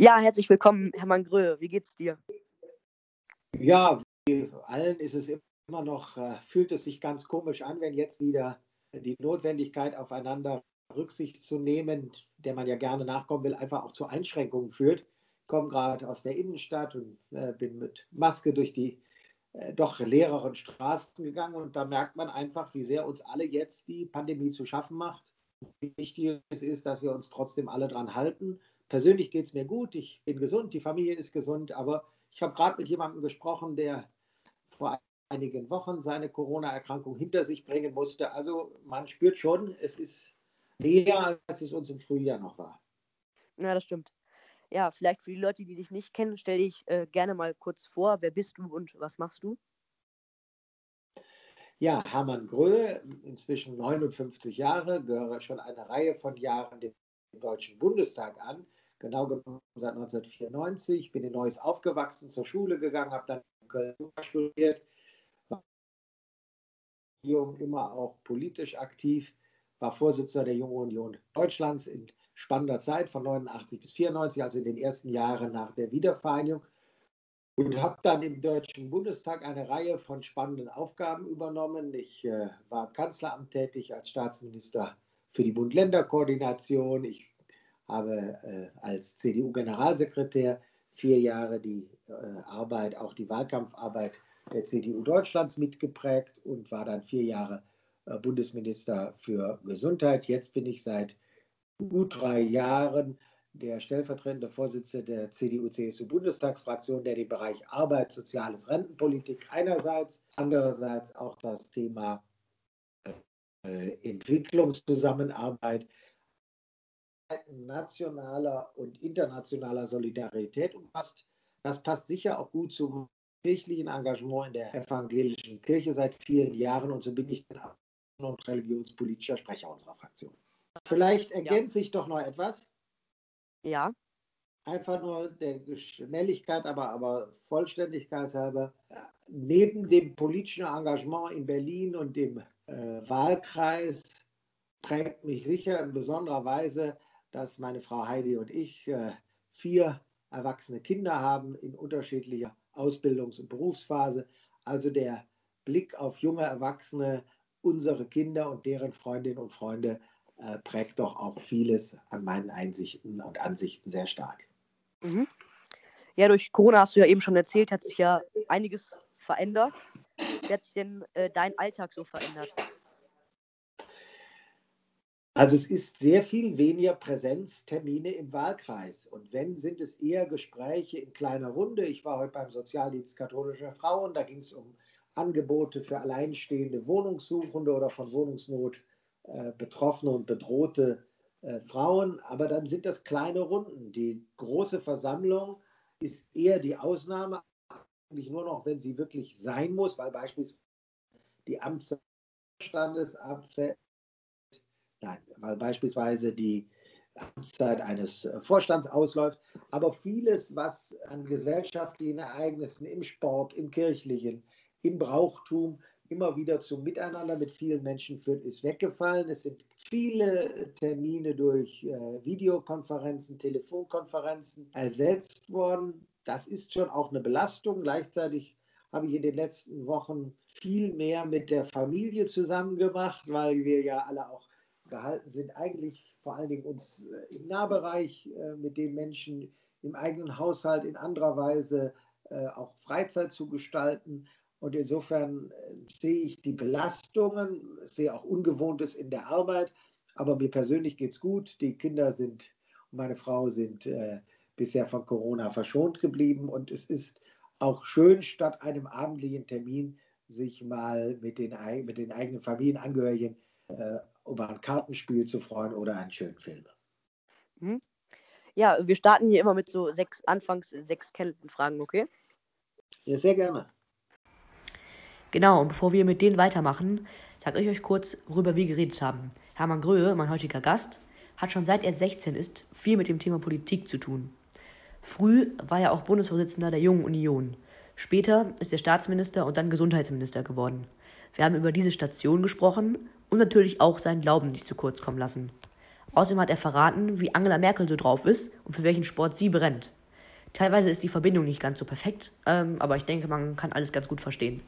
Ja, herzlich willkommen, Hermann Grö. Wie geht's dir? Ja, wie allen ist es immer noch, äh, fühlt es sich ganz komisch an, wenn jetzt wieder die Notwendigkeit aufeinander Rücksicht zu nehmen, der man ja gerne nachkommen will, einfach auch zu Einschränkungen führt. Ich komme gerade aus der Innenstadt und äh, bin mit Maske durch die äh, doch leereren Straßen gegangen und da merkt man einfach, wie sehr uns alle jetzt die Pandemie zu schaffen macht. Wichtig ist, dass wir uns trotzdem alle dran halten persönlich geht es mir gut, ich bin gesund, die Familie ist gesund, aber ich habe gerade mit jemandem gesprochen, der vor einigen Wochen seine Corona-Erkrankung hinter sich bringen musste. Also man spürt schon, es ist näher, als es uns im Frühjahr noch war. Ja, das stimmt. Ja, vielleicht für die Leute, die dich nicht kennen, stell dich äh, gerne mal kurz vor. Wer bist du und was machst du? Ja, Hermann Gröhe, inzwischen 59 Jahre, gehöre schon eine Reihe von Jahren dem Deutschen Bundestag an genau genommen seit 1994. Bin in Neuss aufgewachsen, zur Schule gegangen, habe dann in Köln studiert, war immer auch politisch aktiv, war Vorsitzender der Jungen Union Deutschlands in spannender Zeit von 89 bis 94, also in den ersten Jahren nach der Wiedervereinigung. Und habe dann im Deutschen Bundestag eine Reihe von spannenden Aufgaben übernommen. Ich äh, war im Kanzleramt tätig als Staatsminister für die Bund-Länder-Koordination. Ich habe äh, als CDU-Generalsekretär vier Jahre die äh, Arbeit, auch die Wahlkampfarbeit der CDU Deutschlands mitgeprägt und war dann vier Jahre äh, Bundesminister für Gesundheit. Jetzt bin ich seit gut drei Jahren der stellvertretende Vorsitzende der CDU-CSU-Bundestagsfraktion, der den Bereich Arbeit, Soziales, Rentenpolitik einerseits, andererseits auch das Thema Entwicklungszusammenarbeit nationaler und internationaler Solidarität umfasst. Das passt sicher auch gut zum kirchlichen Engagement in der evangelischen Kirche seit vielen Jahren und so bin ich dann und religionspolitischer Sprecher unserer Fraktion. Vielleicht ergänze ja. ich doch noch etwas. Ja. Einfach nur der Schnelligkeit, aber, aber Vollständigkeit halber. Neben dem politischen Engagement in Berlin und dem äh, Wahlkreis prägt mich sicher in besonderer Weise dass meine Frau Heidi und ich äh, vier erwachsene Kinder haben in unterschiedlicher Ausbildungs- und Berufsphase. Also der Blick auf junge Erwachsene, unsere Kinder und deren Freundinnen und Freunde äh, prägt doch auch vieles an meinen Einsichten und Ansichten sehr stark. Mhm. Ja, durch Corona hast du ja eben schon erzählt, hat sich ja einiges verändert. Wie hat sich denn äh, dein Alltag so verändert? Also es ist sehr viel weniger Präsenztermine im Wahlkreis. Und wenn, sind es eher Gespräche in kleiner Runde. Ich war heute beim Sozialdienst katholischer Frauen, da ging es um Angebote für alleinstehende Wohnungssuchende oder von Wohnungsnot äh, betroffene und bedrohte äh, Frauen. Aber dann sind das kleine Runden. Die große Versammlung ist eher die Ausnahme, eigentlich nur noch, wenn sie wirklich sein muss, weil beispielsweise die Amtsstandesabfälle Nein, weil beispielsweise die Amtszeit eines äh, Vorstands ausläuft. Aber vieles, was an gesellschaftlichen Ereignissen im Sport, im kirchlichen, im Brauchtum immer wieder zum Miteinander mit vielen Menschen führt, ist weggefallen. Es sind viele Termine durch äh, Videokonferenzen, Telefonkonferenzen ersetzt worden. Das ist schon auch eine Belastung. Gleichzeitig habe ich in den letzten Wochen viel mehr mit der Familie zusammen gemacht, weil wir ja alle auch gehalten sind, eigentlich vor allen Dingen uns äh, im Nahbereich äh, mit den Menschen im eigenen Haushalt in anderer Weise äh, auch Freizeit zu gestalten. Und insofern sehe ich die Belastungen, sehe auch Ungewohntes in der Arbeit. Aber mir persönlich geht es gut. Die Kinder sind und meine Frau sind äh, bisher von Corona verschont geblieben. Und es ist auch schön, statt einem abendlichen Termin sich mal mit den, mit den eigenen Familienangehörigen äh, über ein Kartenspiel zu freuen oder einen schönen Film. Mhm. Ja, wir starten hier immer mit so sechs, anfangs sechs Kenntnisfragen, okay? Ja, sehr gerne. Genau, und bevor wir mit denen weitermachen, sage ich euch kurz, worüber wir geredet haben. Hermann Gröhe, mein heutiger Gast, hat schon seit er 16 ist viel mit dem Thema Politik zu tun. Früh war er auch Bundesvorsitzender der Jungen Union. Später ist er Staatsminister und dann Gesundheitsminister geworden. Wir haben über diese Station gesprochen und natürlich auch seinen Glauben nicht zu kurz kommen lassen. Außerdem hat er verraten, wie Angela Merkel so drauf ist und für welchen Sport sie brennt. Teilweise ist die Verbindung nicht ganz so perfekt, ähm, aber ich denke, man kann alles ganz gut verstehen.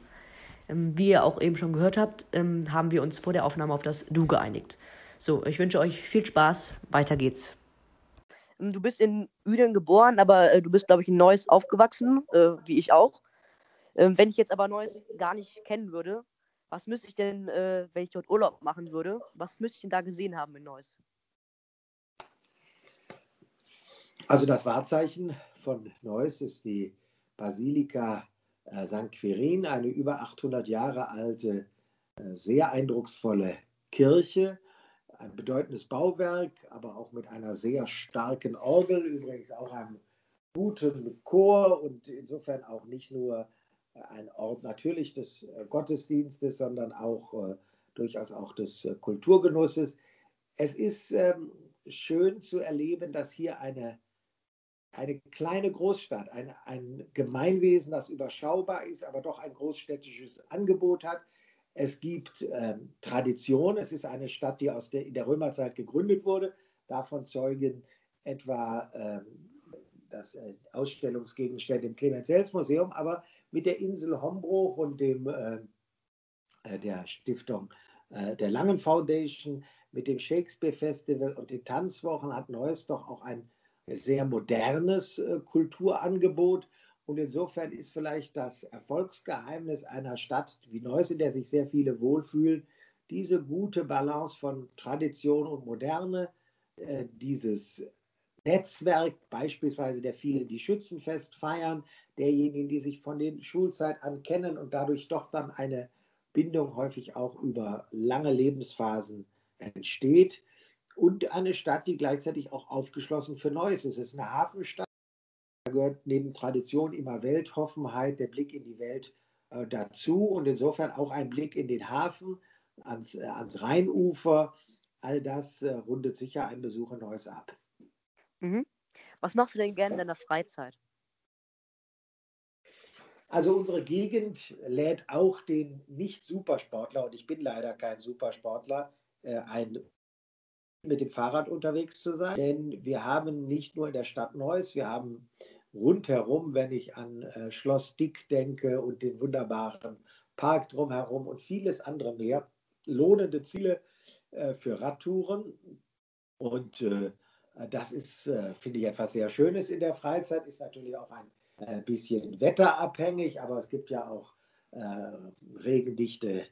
Ähm, wie ihr auch eben schon gehört habt, ähm, haben wir uns vor der Aufnahme auf das Du geeinigt. So, ich wünsche euch viel Spaß. Weiter geht's. Ähm, du bist in Uedingen geboren, aber äh, du bist, glaube ich, in Neuss aufgewachsen, äh, wie ich auch. Ähm, wenn ich jetzt aber Neuss gar nicht kennen würde, was müsste ich denn, äh, wenn ich dort Urlaub machen würde, was müsste ich denn da gesehen haben in Neuss? Also das Wahrzeichen von Neuss ist die Basilika äh, St. Quirin, eine über 800 Jahre alte, äh, sehr eindrucksvolle Kirche, ein bedeutendes Bauwerk, aber auch mit einer sehr starken Orgel, übrigens auch einem guten Chor und insofern auch nicht nur ein Ort natürlich des äh, Gottesdienstes, sondern auch äh, durchaus auch des äh, Kulturgenusses. Es ist ähm, schön zu erleben, dass hier eine eine kleine Großstadt, ein, ein Gemeinwesen, das überschaubar ist, aber doch ein großstädtisches Angebot hat. Es gibt ähm, Tradition. Es ist eine Stadt, die aus der, in der Römerzeit gegründet wurde. Davon zeugen etwa ähm, das äh, Ausstellungsgegenstände im Clemens-Hels-Museum, aber mit der Insel Hombruch und dem, äh, äh, der Stiftung äh, der Langen Foundation, mit dem Shakespeare Festival und den Tanzwochen hat Neues doch auch ein sehr modernes äh, Kulturangebot. Und insofern ist vielleicht das Erfolgsgeheimnis einer Stadt wie Neuss, in der sich sehr viele wohlfühlen, diese gute Balance von Tradition und Moderne, äh, dieses Netzwerk beispielsweise der vielen, die Schützenfest feiern, derjenigen, die sich von den Schulzeit an kennen und dadurch doch dann eine Bindung häufig auch über lange Lebensphasen entsteht und eine Stadt, die gleichzeitig auch aufgeschlossen für Neues ist. Es ist eine Hafenstadt. Da gehört neben Tradition immer Weltoffenheit, der Blick in die Welt äh, dazu und insofern auch ein Blick in den Hafen, ans, äh, ans Rheinufer. All das äh, rundet sicher ein Besuch in Neuss ab. Mhm. Was machst du denn gerne in deiner Freizeit? Also unsere Gegend lädt auch den Nicht-Supersportler, und ich bin leider kein Supersportler, äh, ein mit dem Fahrrad unterwegs zu sein. Denn wir haben nicht nur in der Stadt Neuss, wir haben rundherum, wenn ich an äh, Schloss Dick denke und den wunderbaren Park drumherum und vieles andere mehr, lohnende Ziele äh, für Radtouren. Und äh, das ist, äh, finde ich, etwas sehr Schönes in der Freizeit, ist natürlich auch ein äh, bisschen wetterabhängig, aber es gibt ja auch äh, regendichte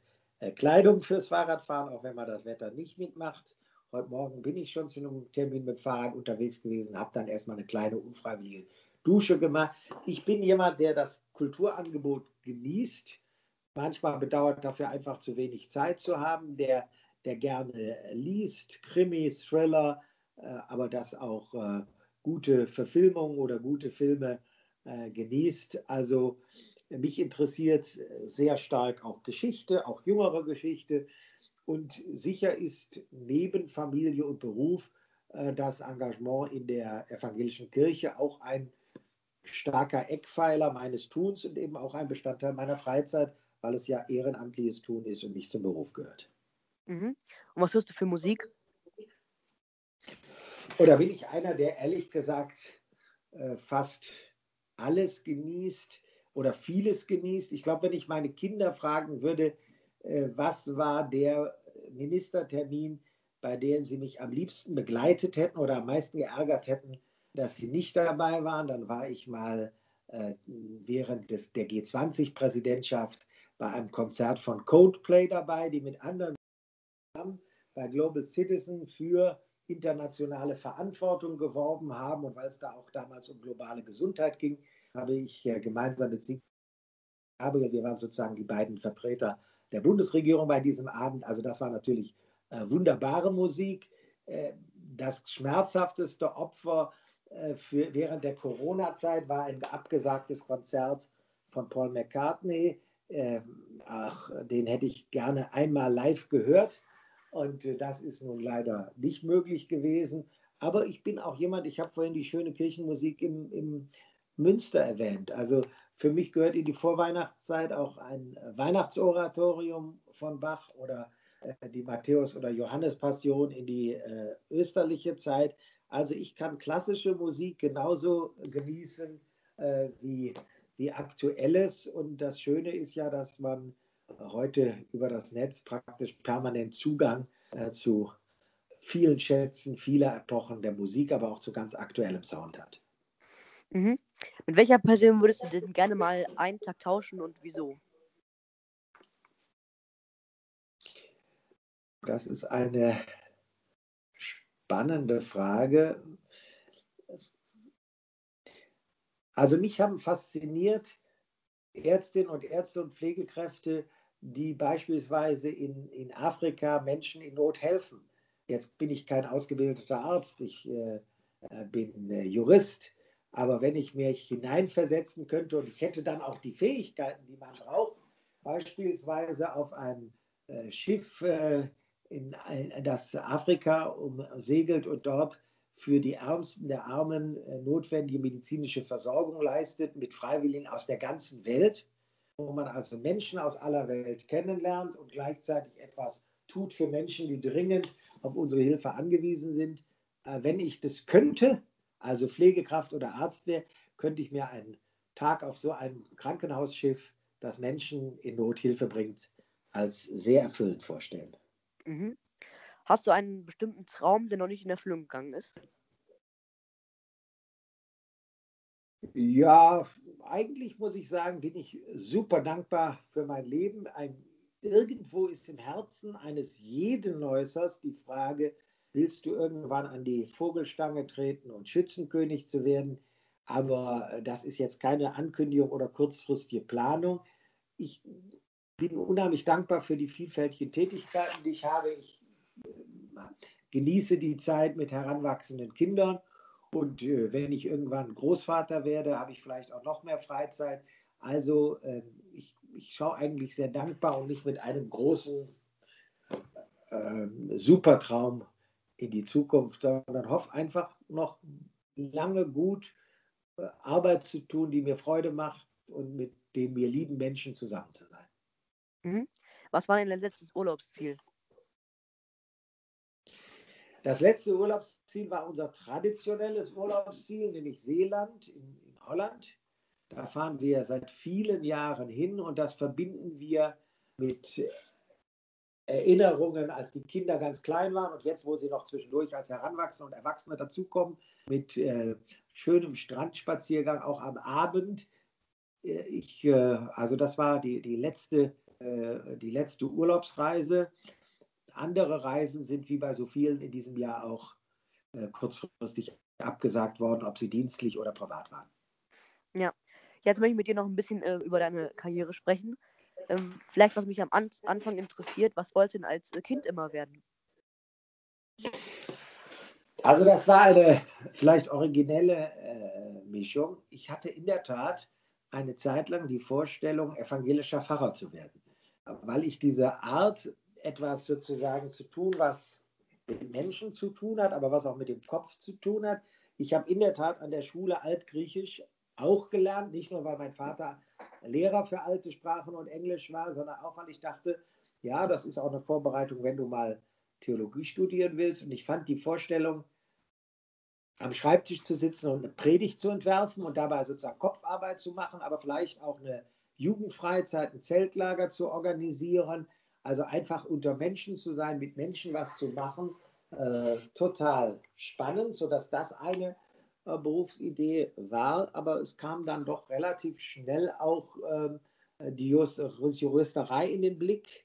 Kleidung fürs Fahrradfahren, auch wenn man das Wetter nicht mitmacht. Heute Morgen bin ich schon zu einem Termin mit dem Fahrrad unterwegs gewesen, habe dann erstmal eine kleine unfreiwillige Dusche gemacht. Ich bin jemand, der das Kulturangebot genießt. Manchmal bedauert dafür einfach zu wenig Zeit zu haben, der, der gerne liest, Krimis, Thriller, äh, aber das auch äh, gute Verfilmungen oder gute Filme äh, genießt. Also mich interessiert sehr stark auch Geschichte, auch jüngere Geschichte. Und sicher ist neben Familie und Beruf äh, das Engagement in der evangelischen Kirche auch ein starker Eckpfeiler meines Tuns und eben auch ein Bestandteil meiner Freizeit, weil es ja ehrenamtliches Tun ist und nicht zum Beruf gehört. Mhm. Und was hörst du für Musik? Oder bin ich einer, der ehrlich gesagt äh, fast alles genießt oder vieles genießt? Ich glaube, wenn ich meine Kinder fragen würde, äh, was war der Ministertermin, bei dem Sie mich am liebsten begleitet hätten oder am meisten geärgert hätten, dass Sie nicht dabei waren. Dann war ich mal äh, während des, der G20-Präsidentschaft bei einem Konzert von Coldplay dabei, die mit anderen bei Global Citizen für internationale Verantwortung geworben haben. Und weil es da auch damals um globale Gesundheit ging, habe ich äh, gemeinsam mit Sie, wir waren sozusagen die beiden Vertreter der Bundesregierung bei diesem Abend. Also das war natürlich äh, wunderbare Musik. Äh, das schmerzhafteste Opfer für, während der Corona-Zeit war ein abgesagtes Konzert von Paul McCartney. Ähm, ach, den hätte ich gerne einmal live gehört. Und äh, das ist nun leider nicht möglich gewesen. Aber ich bin auch jemand, ich habe vorhin die schöne Kirchenmusik im, im Münster erwähnt. Also für mich gehört in die Vorweihnachtszeit auch ein Weihnachtsoratorium von Bach oder äh, die Matthäus- oder Johannespassion in die äh, österliche Zeit. Also ich kann klassische Musik genauso genießen äh, wie, wie aktuelles. Und das Schöne ist ja, dass man heute über das Netz praktisch permanent Zugang äh, zu vielen Schätzen, vieler Epochen der Musik, aber auch zu ganz aktuellem Sound hat. Mhm. Mit welcher Person würdest du denn gerne mal einen Tag tauschen und wieso? Das ist eine spannende Frage. Also mich haben fasziniert Ärztinnen und Ärzte und Pflegekräfte, die beispielsweise in, in Afrika Menschen in Not helfen. Jetzt bin ich kein ausgebildeter Arzt, ich äh, äh bin äh, Jurist, aber wenn ich mich hineinversetzen könnte und ich hätte dann auch die Fähigkeiten, die man braucht, beispielsweise auf einem äh, Schiff äh, in, in, das Afrika umsegelt und dort für die Ärmsten der Armen äh, notwendige medizinische Versorgung leistet mit Freiwilligen aus der ganzen Welt, wo man also Menschen aus aller Welt kennenlernt und gleichzeitig etwas tut für Menschen, die dringend auf unsere Hilfe angewiesen sind. Äh, wenn ich das könnte, also Pflegekraft oder Arzt wäre, könnte ich mir einen Tag auf so einem Krankenhausschiff, das Menschen in Not Hilfe bringt, als sehr erfüllend vorstellen. Mhm. Hast du einen bestimmten Traum, der noch nicht in Erfüllung gegangen ist? Ja, eigentlich muss ich sagen, bin ich super dankbar für mein Leben. Ein, irgendwo ist im Herzen eines jeden Neusers die Frage, willst du irgendwann an die Vogelstange treten und Schützenkönig zu werden? Aber das ist jetzt keine Ankündigung oder kurzfristige Planung. Ich bin unheimlich dankbar für die vielfältigen Tätigkeiten, die ich habe. Ich äh, genieße die Zeit mit heranwachsenden Kindern. Und äh, wenn ich irgendwann Großvater werde, habe ich vielleicht auch noch mehr Freizeit. Also äh, ich, ich schaue eigentlich sehr dankbar und nicht mit einem großen äh, Supertraum in die Zukunft, sondern hoffe einfach noch lange gut äh, Arbeit zu tun, die mir Freude macht und mit den mir lieben Menschen zusammen zu sein. Mhm. Was war denn dein letztes Urlaubsziel? Das letzte Urlaubsziel war unser traditionelles Urlaubsziel, nämlich Seeland in, in, Holland. Da fahren wir seit vielen Jahren hin und das verbinden wir mit Erinnerungen, als die Kinder ganz klein waren und jetzt, wo sie noch zwischendurch als Heranwachsende und Erwachsene dazukommen, mit äh, schönem Strandspaziergang auch am Abend. Äh, ich, äh, also das war die, die letzte äh, die letzte Urlaubsreise. Andere Reisen sind wie bei so vielen in diesem Jahr auch äh, kurzfristig abgesagt worden, ob sie dienstlich oder privat waren. Ja, jetzt möchte ich mit dir noch ein bisschen äh, über deine Karriere sprechen. Ähm, vielleicht, was mich am An Anfang interessiert, was wolltest du denn als äh, Kind immer werden? Also das war eine vielleicht originelle äh, Mischung. Ich hatte in der Tat eine Zeit lang die Vorstellung, evangelischer Pfarrer zu werden weil ich diese Art, etwas sozusagen zu tun, was mit Menschen zu tun hat, aber was auch mit dem Kopf zu tun hat. Ich habe in der Tat an der Schule Altgriechisch auch gelernt, nicht nur weil mein Vater Lehrer für alte Sprachen und Englisch war, sondern auch weil ich dachte, ja, das ist auch eine Vorbereitung, wenn du mal Theologie studieren willst. Und ich fand die Vorstellung, am Schreibtisch zu sitzen und eine Predigt zu entwerfen und dabei sozusagen Kopfarbeit zu machen, aber vielleicht auch eine Jugendfreizeit, ein Zeltlager zu organisieren, also einfach unter Menschen zu sein, mit Menschen was zu machen, äh, total spannend, sodass das eine äh, Berufsidee war. Aber es kam dann doch relativ schnell auch äh, die Just Juristerei in den Blick.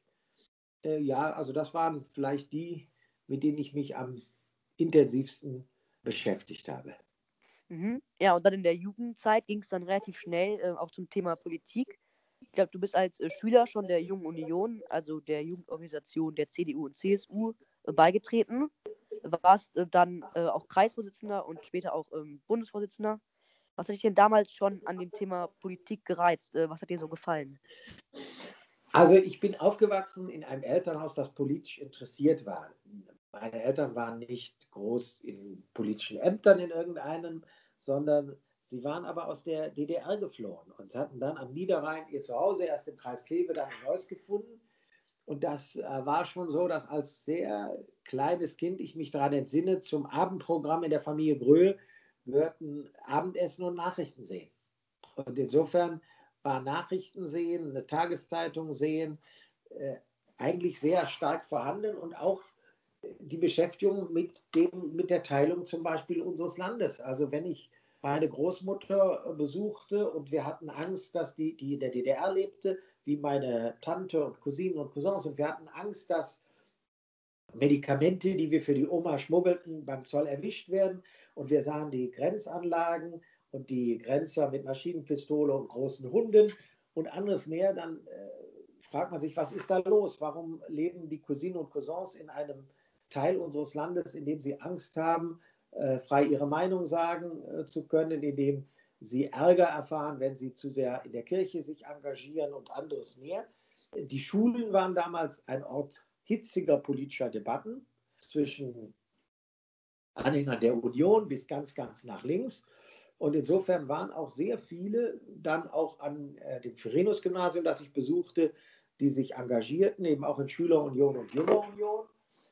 Äh, ja, also das waren vielleicht die, mit denen ich mich am intensivsten beschäftigt habe. Mhm. Ja, und dann in der Jugendzeit ging es dann relativ schnell äh, auch zum Thema Politik. Ich glaube, du bist als äh, Schüler schon der Jungen Union, also der Jugendorganisation der CDU und CSU, äh, beigetreten. Warst äh, dann auch Kreisvorsitzender und später auch ähm, Bundesvorsitzender. Was hat dich denn damals schon an dem Thema Politik gereizt? Was hat dir so gefallen? Also ich bin aufgewachsen in einem Elternhaus, das politisch interessiert war. Meine Eltern waren nicht groß in politischen Ämtern in irgendeinem, sondern Sie waren aber aus der DDR geflohen und hatten dann am Niederrhein ihr Zuhause, erst im Kreis Kleve, dann in Neuss gefunden. Und das äh, war schon so, dass als sehr kleines Kind ich mich daran entsinne, zum Abendprogramm in der Familie Gröhe gehörten Abendessen und Nachrichten sehen. Und insofern war Nachrichten sehen, eine Tageszeitung sehen, äh, eigentlich sehr stark vorhanden und auch die Beschäftigung mit, dem, mit der Teilung zum Beispiel unseres Landes. Also wenn ich meine Großmutter besuchte und wir hatten Angst, dass die, die in der DDR lebte, wie meine Tante und Cousinen und Cousins, und wir hatten Angst, dass Medikamente, die wir für die Oma schmuggelten, beim Zoll erwischt werden. Und wir sahen die Grenzanlagen und die Grenzer mit Maschinenpistole und großen Hunden und anderes mehr. Dann äh, fragt man sich, was ist da los? Warum leben die Cousinen und Cousins in einem Teil unseres Landes, in dem sie Angst haben, äh, frei ihre Meinung sagen äh, zu können, in dem sie Ärger erfahren, wenn sie zu sehr in der Kirche sich engagieren und anderes mehr. Die Schulen waren damals ein Ort hitziger politischer Debatten zwischen Anhängern der Union bis ganz, ganz nach links. Und insofern waren auch sehr viele dann auch an äh, dem Firenus-Gymnasium, das ich besuchte, die sich engagierten, eben auch in Schülerunion und Jüngerunion.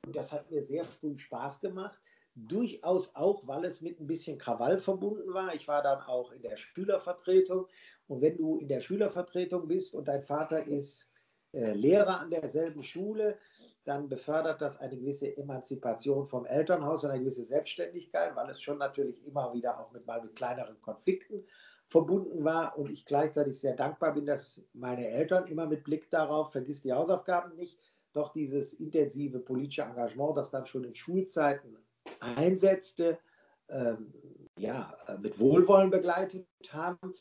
Und das hat mir sehr früh Spaß gemacht. Durchaus auch, weil es mit ein bisschen Krawall verbunden war. Ich war dann auch in der Schülervertretung. Und wenn du in der Schülervertretung bist und dein Vater ist äh, Lehrer an derselben Schule, dann befördert das eine gewisse Emanzipation vom Elternhaus und eine gewisse Selbstständigkeit, weil es schon natürlich immer wieder auch mit mal mit kleineren Konflikten verbunden war und ich gleichzeitig sehr dankbar bin, dass meine Eltern immer mit Blick darauf, vergiss die Hausaufgaben nicht, doch dieses intensive politische Engagement, das dann schon in Schulzeiten einsetzte, ähm, ja, mit Wohlwollen begleitet haben.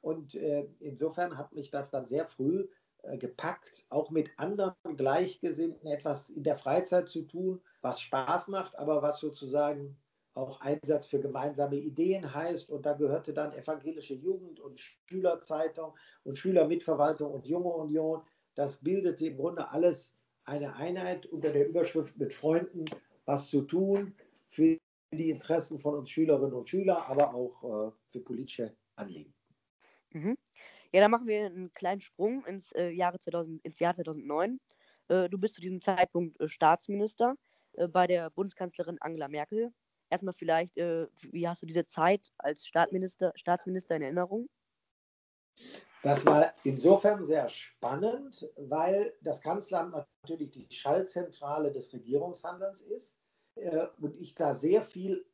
Und äh, insofern hat mich das dann sehr früh äh, gepackt, auch mit anderen Gleichgesinnten etwas in der Freizeit zu tun, was Spaß macht, aber was sozusagen auch Einsatz für gemeinsame Ideen heißt. Und da gehörte dann evangelische Jugend und Schülerzeitung und Schülermitverwaltung und Junge Union. Das bildete im Grunde alles eine Einheit unter der Überschrift mit Freunden was zu tun für die Interessen von uns Schülerinnen und Schülern, aber auch äh, für politische Anliegen. Mhm. Ja, dann machen wir einen kleinen Sprung ins, äh, Jahre 2000, ins Jahr 2009. Äh, du bist zu diesem Zeitpunkt äh, Staatsminister äh, bei der Bundeskanzlerin Angela Merkel. Erstmal vielleicht, äh, wie hast du diese Zeit als Staatsminister, Staatsminister in Erinnerung? Das war insofern sehr spannend, weil das Kanzleramt natürlich die Schallzentrale des Regierungshandelns ist äh, und ich da sehr viel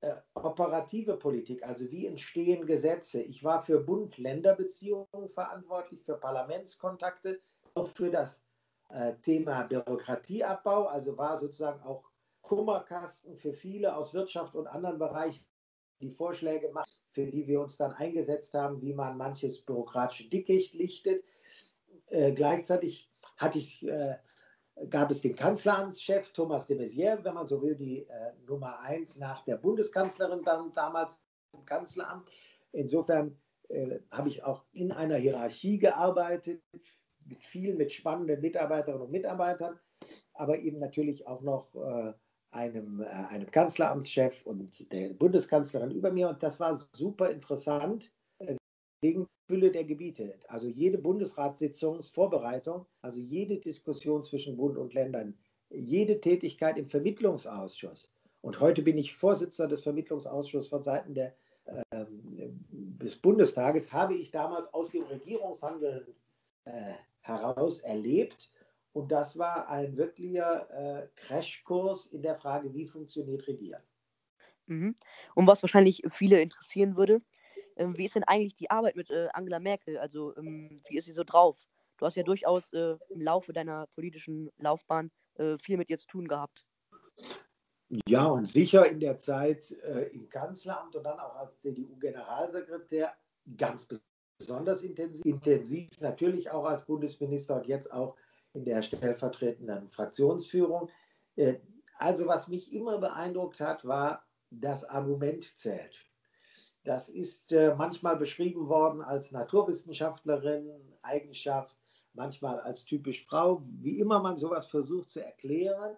äh, operative Politik, also wie entstehen Gesetze. Ich war für Bund-Länder-Beziehungen verantwortlich, für Parlamentskontakte, auch für das äh, Thema Bürokratieabbau, also war sozusagen auch Kummerkasten für viele aus Wirtschaft und anderen Bereichen, die Vorschläge machen, für die wir uns dann eingesetzt haben, wie man manches bürokratische Dickicht lichtet. Äh, gleichzeitig hatte ich äh, gab es den Kanzleramtschef Thomas de Maizière, wenn man so will, die äh, Nummer eins nach der Bundeskanzlerin dann damals im Kanzleramt. Insofern äh, habe ich auch in einer Hierarchie gearbeitet, mit vielen, mit spannenden Mitarbeiterinnen und Mitarbeitern, aber eben natürlich auch noch äh, einem, äh, einem Kanzleramtschef und der Bundeskanzlerin über mir. Und das war super interessant, wegen Fülle der Gebiete. Also jede Bundesratssitzungsvorbereitung, also jede Diskussion zwischen Bund und Ländern, jede Tätigkeit im Vermittlungsausschuss. Und heute bin ich Vorsitzender des Vermittlungsausschusses von Seiten der, äh, des Bundestages, habe ich damals aus dem Regierungshandeln äh, heraus erlebt. Und das war ein wirklicher äh, Crashkurs in der Frage, wie funktioniert Regieren. Mhm. Und was wahrscheinlich viele interessieren würde, ähm, wie ist denn eigentlich die Arbeit mit äh, Angela Merkel? Also, ähm, wie ist sie so drauf? Du hast ja durchaus äh, im Laufe deiner politischen Laufbahn äh, viel mit ihr zu tun gehabt. Ja, und sicher in der Zeit äh, im Kanzleramt und dann auch als CDU-Generalsekretär ganz besonders intensiv, intensiv, natürlich auch als Bundesminister und jetzt auch in der stellvertretenden Fraktionsführung. Äh, also was mich immer beeindruckt hat, war, das Argument zählt. Das ist äh, manchmal beschrieben worden als Naturwissenschaftlerin, Eigenschaft, manchmal als typisch Frau. Wie immer man sowas versucht zu erklären,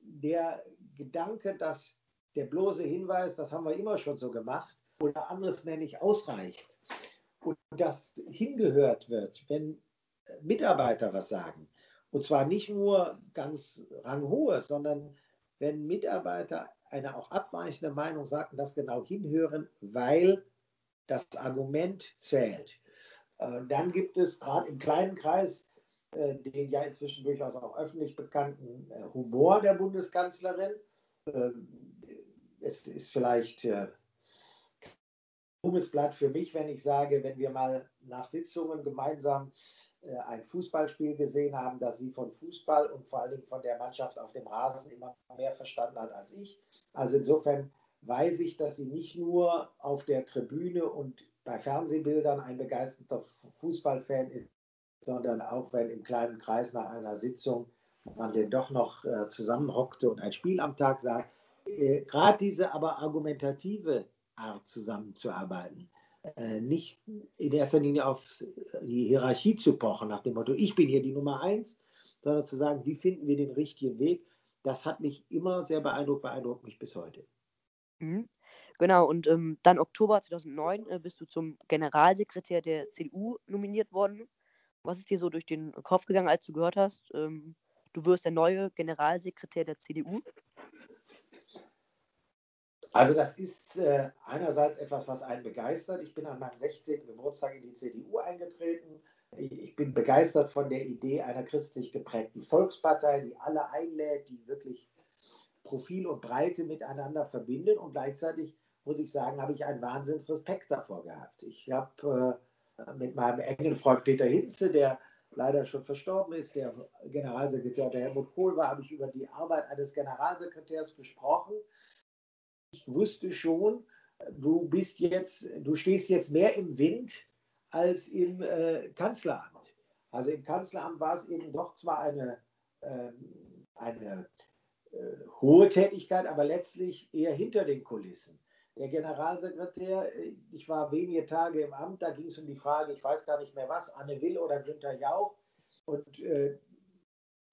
der Gedanke, dass der bloße Hinweis, das haben wir immer schon so gemacht, oder anderes mehr nicht ausreicht und dass hingehört wird, wenn Mitarbeiter was sagen Und zwar nicht nur ganz ranghohe, sondern wenn Mitarbeiter eine auch abweichende Meinung sagten, das genau hinhören, weil das Argument zählt. Äh, dann gibt es gerade im kleinen Kreis äh, den ja inzwischen durchaus auch öffentlich bekannten äh, Humor der Bundeskanzlerin. Ähm, es ist vielleicht ein Blatt für mich, wenn ich sage, wenn wir mal nach Sitzungen gemeinsam ein Fußballspiel gesehen haben, dass sie von Fußball und vor allen Dingen von der Mannschaft auf dem Rasen immer mehr verstanden hat als ich. Also insofern weiß ich, dass sie nicht nur auf der Tribüne und bei Fernsehbildern ein begeisterter Fußballfan ist, sondern auch wenn im kleinen Kreis nach einer Sitzung man denn doch noch äh, zusammenhockte und ein Spiel am Tag sah. Äh, Gerade diese aber argumentative Art zusammenzuarbeiten, äh, nicht in erster Linie auf die Hierarchie zu pochen, nach dem Motto, ich bin hier die Nummer eins, sondern zu sagen, wie finden wir den richtigen Weg, das hat mich immer sehr beeindruckt, beeindruckt mich bis heute. Mhm. Genau, und ähm, dann Oktober 2009 äh, bist du zum Generalsekretär der CDU nominiert worden. Was ist dir so durch den Kopf gegangen, als du gehört hast, ähm, du wirst der neue Generalsekretär der CDU? Also das ist äh, einerseits etwas, was einen begeistert. Ich bin an meinem 16. Geburtstag in die CDU eingetreten. Ich bin begeistert von der Idee einer christlich geprägten Volkspartei, die alle einlädt, die wirklich Profil und Breite miteinander verbindet. Und gleichzeitig, muss ich sagen, habe ich einen Wahnsinnsrespekt davor gehabt. Ich habe äh, mit meinem engen Freund Peter Hinze, der leider schon verstorben ist, der Generalsekretär der Helmut Kohl war, habe ich über die Arbeit eines Generalsekretärs gesprochen. Ich wusste schon, du bist jetzt, du stehst jetzt mehr im Wind als im äh, Kanzleramt. Also im Kanzleramt war es eben doch zwar eine, ähm, eine äh, hohe Tätigkeit, aber letztlich eher hinter den Kulissen. Der Generalsekretär, äh, ich war wenige Tage im Amt, da ging es um die Frage, ich weiß gar nicht mehr was, Anne Will oder Günther Jauch. Und äh,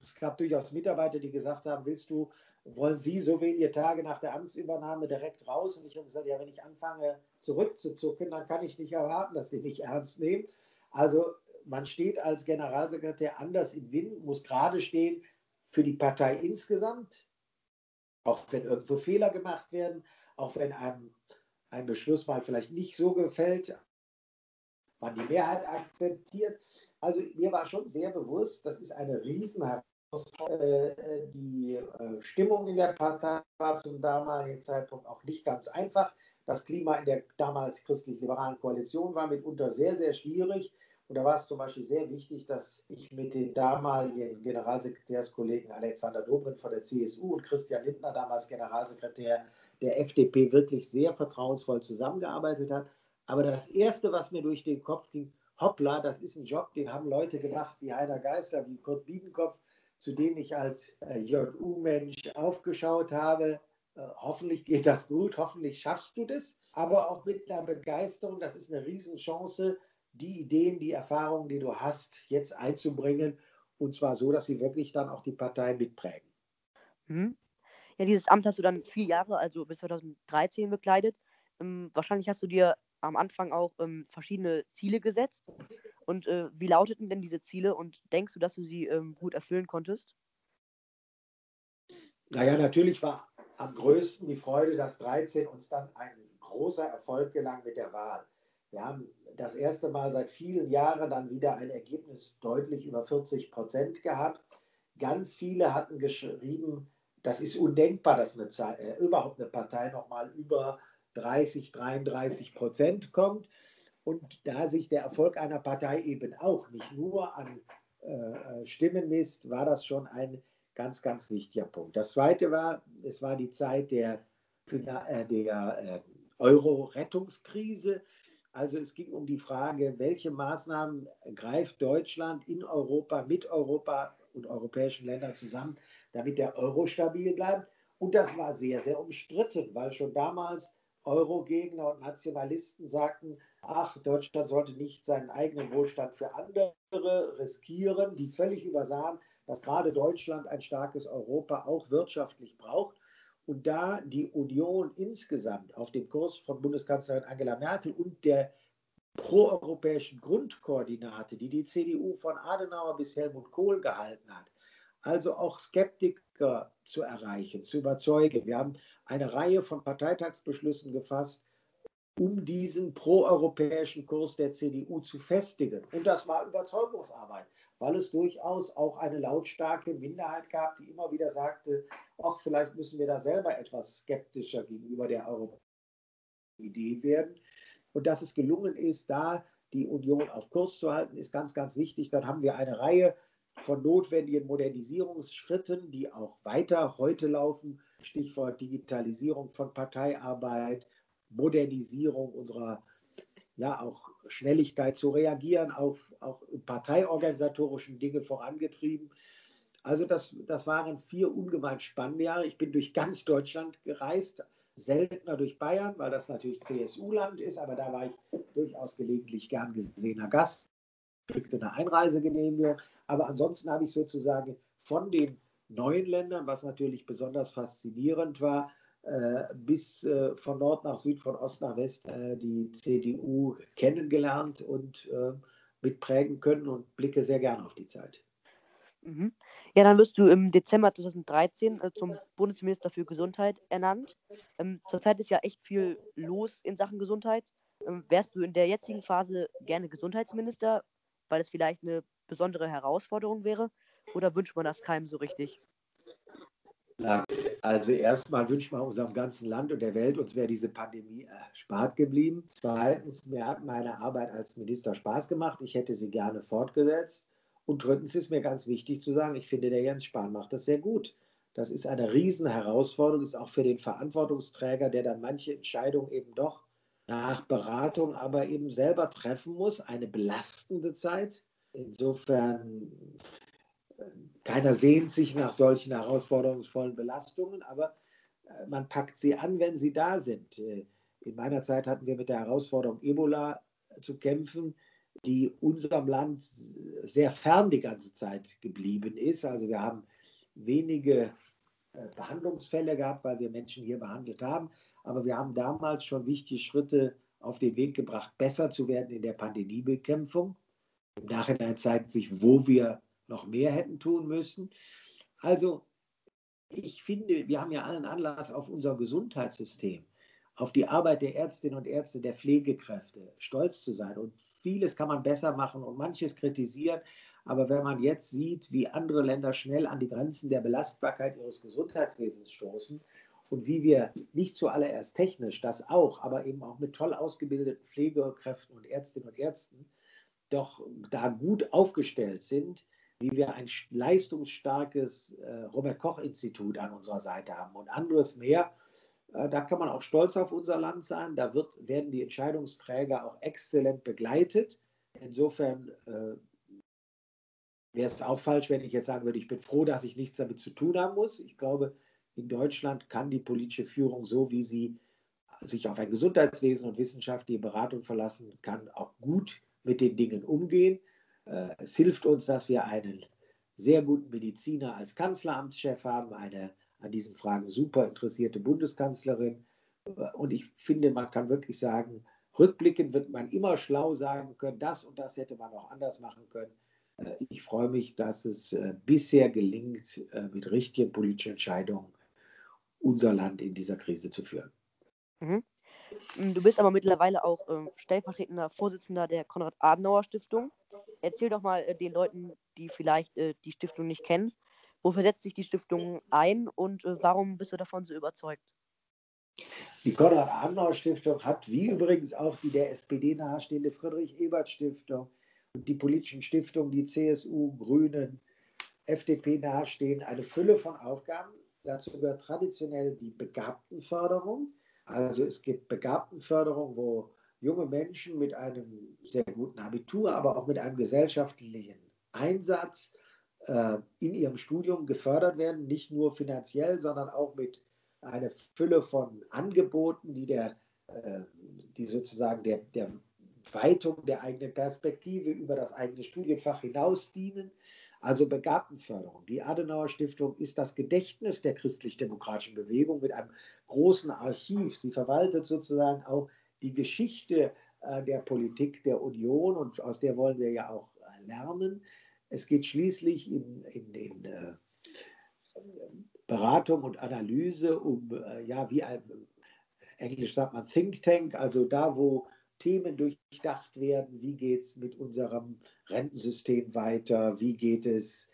es gab durchaus Mitarbeiter, die gesagt haben, willst du, wollen Sie so wenige Tage nach der Amtsübernahme direkt raus? Und ich habe gesagt, ja, wenn ich anfange zurückzuzucken, dann kann ich nicht erwarten, dass Sie mich ernst nehmen. Also man steht als Generalsekretär anders im Wind, muss gerade stehen für die Partei insgesamt, auch wenn irgendwo Fehler gemacht werden, auch wenn einem ein Beschluss mal vielleicht nicht so gefällt, man die Mehrheit akzeptiert. Also mir war schon sehr bewusst, das ist eine Riesenherausforderung. Äh, die äh, Stimmung in der Partei war zum damaligen Zeitpunkt auch nicht ganz einfach. Das Klima in der damals christlich-liberalen Koalition war mitunter sehr, sehr schwierig. Und da war es zum Beispiel sehr wichtig, dass ich mit den damaligen Generalsekretärskollegen Alexander Dobrindt von der CSU und Christian Lindner, damals Generalsekretär der FDP, wirklich sehr vertrauensvoll zusammengearbeitet habe. Aber das Erste, was mir durch den Kopf ging, hoppla, das ist ein Job, den haben Leute gemacht wie Heiner Geister, wie Kurt Biedenkopf, zu denen ich als äh, JU-Mensch aufgeschaut habe. Äh, hoffentlich geht das gut, hoffentlich schaffst du das, aber auch mit einer Begeisterung, das ist eine Riesenchance, die Ideen, die Erfahrungen, die du hast, jetzt einzubringen und zwar so, dass sie wirklich dann auch die Partei mitprägen. Mhm. Ja, dieses Amt hast du dann vier Jahre, also bis 2013 bekleidet. Ähm, wahrscheinlich hast du dir am Anfang auch ähm, verschiedene Ziele gesetzt. Und äh, wie lauteten denn diese Ziele und denkst du, dass du sie ähm, gut erfüllen konntest? Naja, natürlich war am größten die Freude, dass 13 uns dann ein großer Erfolg gelang mit der Wahl. Wir haben das erste Mal seit vielen Jahren dann wieder ein Ergebnis deutlich über 40 Prozent gehabt. Ganz viele hatten geschrieben, das ist undenkbar, dass eine, äh, überhaupt eine Partei nochmal über 30, 33 Prozent kommt. Und da sich der Erfolg einer Partei eben auch nicht nur an äh, äh Stimmen misst, war das schon ein ganz, ganz wichtiger Punkt. Das Zweite war, es war die Zeit der, äh, der äh, Euro-Rettungskrise. Also es ging um die Frage, welche Maßnahmen greift Deutschland in Europa, mit Europa und europäischen Ländern zusammen, damit der Euro stabil bleibt. Und das war sehr, sehr umstritten, weil schon damals Euro-Gegner und Nationalisten sagten, ach, Deutschland sollte nicht seinen eigenen Wohlstand für andere riskieren, die völlig übersahen, dass gerade Deutschland ein starkes Europa auch wirtschaftlich braucht. Und da die Union insgesamt auf dem Kurs von Bundeskanzlerin Angela Merkel und der proeuropäischen Grundkoordinate, die die CDU von Adenauer bis Helmut Kohl gehalten hat, also auch Skeptiker zu erreichen, zu überzeugen. Wir haben eine Reihe von Parteitagsbeschlüssen gefasst, um diesen proeuropäischen Kurs der CDU zu festigen. Und das war Überzeugungsarbeit, weil es durchaus auch eine lautstarke Minderheit gab, die immer wieder sagte, ach, vielleicht müssen wir da selber etwas skeptischer gegenüber der europäischen Idee werden. Und dass es gelungen ist, da die Union auf Kurs zu halten, ist ganz, ganz wichtig. Dann haben wir eine Reihe von notwendigen Modernisierungsschritten, die auch weiter heute laufen. Stichwort Digitalisierung von Parteiarbeit, Modernisierung unserer ja auch Schnelligkeit zu reagieren, auf auch parteiorganisatorischen Dinge vorangetrieben. Also das, das waren vier ungemein spannende Jahre. Ich bin durch ganz Deutschland gereist, seltener durch Bayern, weil das natürlich CSU-Land ist, aber da war ich durchaus gelegentlich gern gesehener Gast, kriegte eine Einreisegenehmigung. Aber ansonsten habe ich sozusagen von den neuen Ländern, was natürlich besonders faszinierend war, bis äh, von Nord nach Süd, von Ost nach West äh, die CDU kennengelernt und mitprägen können und blicke sehr gerne auf die Zeit. Mhm. Ja, dann wirst du im Dezember 2013 äh, zum Bundesminister für Gesundheit ernannt. Ähm, zurzeit ist ja echt viel los in Sachen Gesundheit. Ähm, wärst du in der jetzigen Phase gerne Gesundheitsminister, weil es vielleicht eine besondere Herausforderung wäre? Oder wünscht man das keinem so richtig? Also erstmal wünscht man unserem ganzen Land und der Welt, uns wäre diese Pandemie erspart geblieben. Zweitens, mir hat meine Arbeit als Minister Spaß gemacht. Ich hätte sie gerne fortgesetzt. Und drittens ist mir ganz wichtig zu sagen, ich finde, der Jens Spahn macht das sehr gut. Das ist eine Riesenherausforderung, ist auch für den Verantwortungsträger, der dann manche Entscheidungen eben doch nach Beratung aber eben selber treffen muss, eine belastende Zeit. Insofern, keiner sehnt sich nach solchen herausforderungsvollen Belastungen, aber äh, man packt sie an, wenn sie da sind. Äh, in meiner Zeit hatten wir mit der Herausforderung Ebola zu kämpfen die unserem Land sehr fern die ganze Zeit geblieben ist. Also wir haben wenige äh, Behandlungsfälle gehabt, weil wir Menschen hier behandelt haben. Aber wir haben damals schon wichtige Schritte auf den Weg gebracht, besser zu werden in der Pandemiebekämpfung. Im Nachhinein zeigt sich, wo wir noch mehr hätten tun müssen. Also ich finde, wir haben ja allen Anlass auf unser Gesundheitssystem, auf die Arbeit der Ärztinnen und Ärzte, der Pflegekräfte stolz zu sein und vieles kann man besser machen und manches kritisieren. Aber wenn man jetzt sieht, wie andere Länder schnell an die Grenzen der Belastbarkeit ihres Gesundheitswesens stoßen und wie wir nicht zuallererst technisch, das auch, aber eben auch mit toll ausgebildeten Pflegekräften und Ärztinnen und Ärzten doch da gut aufgestellt sind, wie wir ein leistungsstarkes äh, Robert Koch Institut an unserer Seite haben und anderes mehr, äh, da kann man auch stolz auf unser Land sein. Da wird, werden die Entscheidungsträger auch exzellent begleitet. Insofern äh, wäre es auch falsch, wenn ich jetzt sagen würde, ich bin froh, dass ich nichts damit zu tun haben muss. Ich glaube, in Deutschland kann die politische Führung, so wie sie sich auf ein Gesundheitswesen und wissenschaftliche Beratung verlassen kann, auch gut mit den Dingen umgehen. Äh, es hilft uns, dass wir einen sehr guten Mediziner als Kanzleramtschef haben, eine an diesen Fragen super interessierte Bundeskanzlerin. Und ich finde, man kann wirklich sagen, rückblickend wird man immer schlau sagen können, das und das hätte man auch anders machen können. Äh, ich freue mich, dass es äh, bisher gelingt, äh, mit richtigen politischen Entscheidungen unser Land in dieser Krise zu führen. Mhm. Du bist aber mittlerweile auch stellvertretender Vorsitzender der Konrad-Adenauer-Stiftung. Erzähl doch mal den Leuten, die vielleicht die Stiftung nicht kennen, Wofür setzt sich die Stiftung ein und äh, warum bist du davon so überzeugt? Die Konrad-Adenauer-Stiftung hat, wie übrigens auch die der SPD nahestehende Friedrich-Ebert-Stiftung und die politischen Stiftungen, die CSU, Grünen, FDP nahestehen, eine Fülle von Aufgaben. Dazu gehört traditionell die Begabtenförderung. Also es gibt Begabtenförderung, wo junge Menschen mit einem sehr guten Abitur, aber auch mit einem gesellschaftlichen Einsatz äh, in ihrem Studium gefördert werden, nicht nur finanziell, sondern auch mit einer Fülle von Angeboten, die, der, äh, die sozusagen der, der Weitung der eigenen Perspektive über das eigene Studienfach hinaus dienen. Also Begabtenförderung. Die Adenauer Stiftung ist das Gedächtnis der christlich-demokratischen Bewegung mit einem großen Archiv. Sie verwaltet sozusagen auch die Geschichte äh, der Politik der Union und aus der wollen wir ja auch äh, lernen. Es geht schließlich in, in, in äh, Beratung und Analyse um, ja, wie ein, Englisch sagt man Think Tank, also da, wo Themen durchdacht werden, wie geht es mit unserem Rentensystem weiter, wie geht es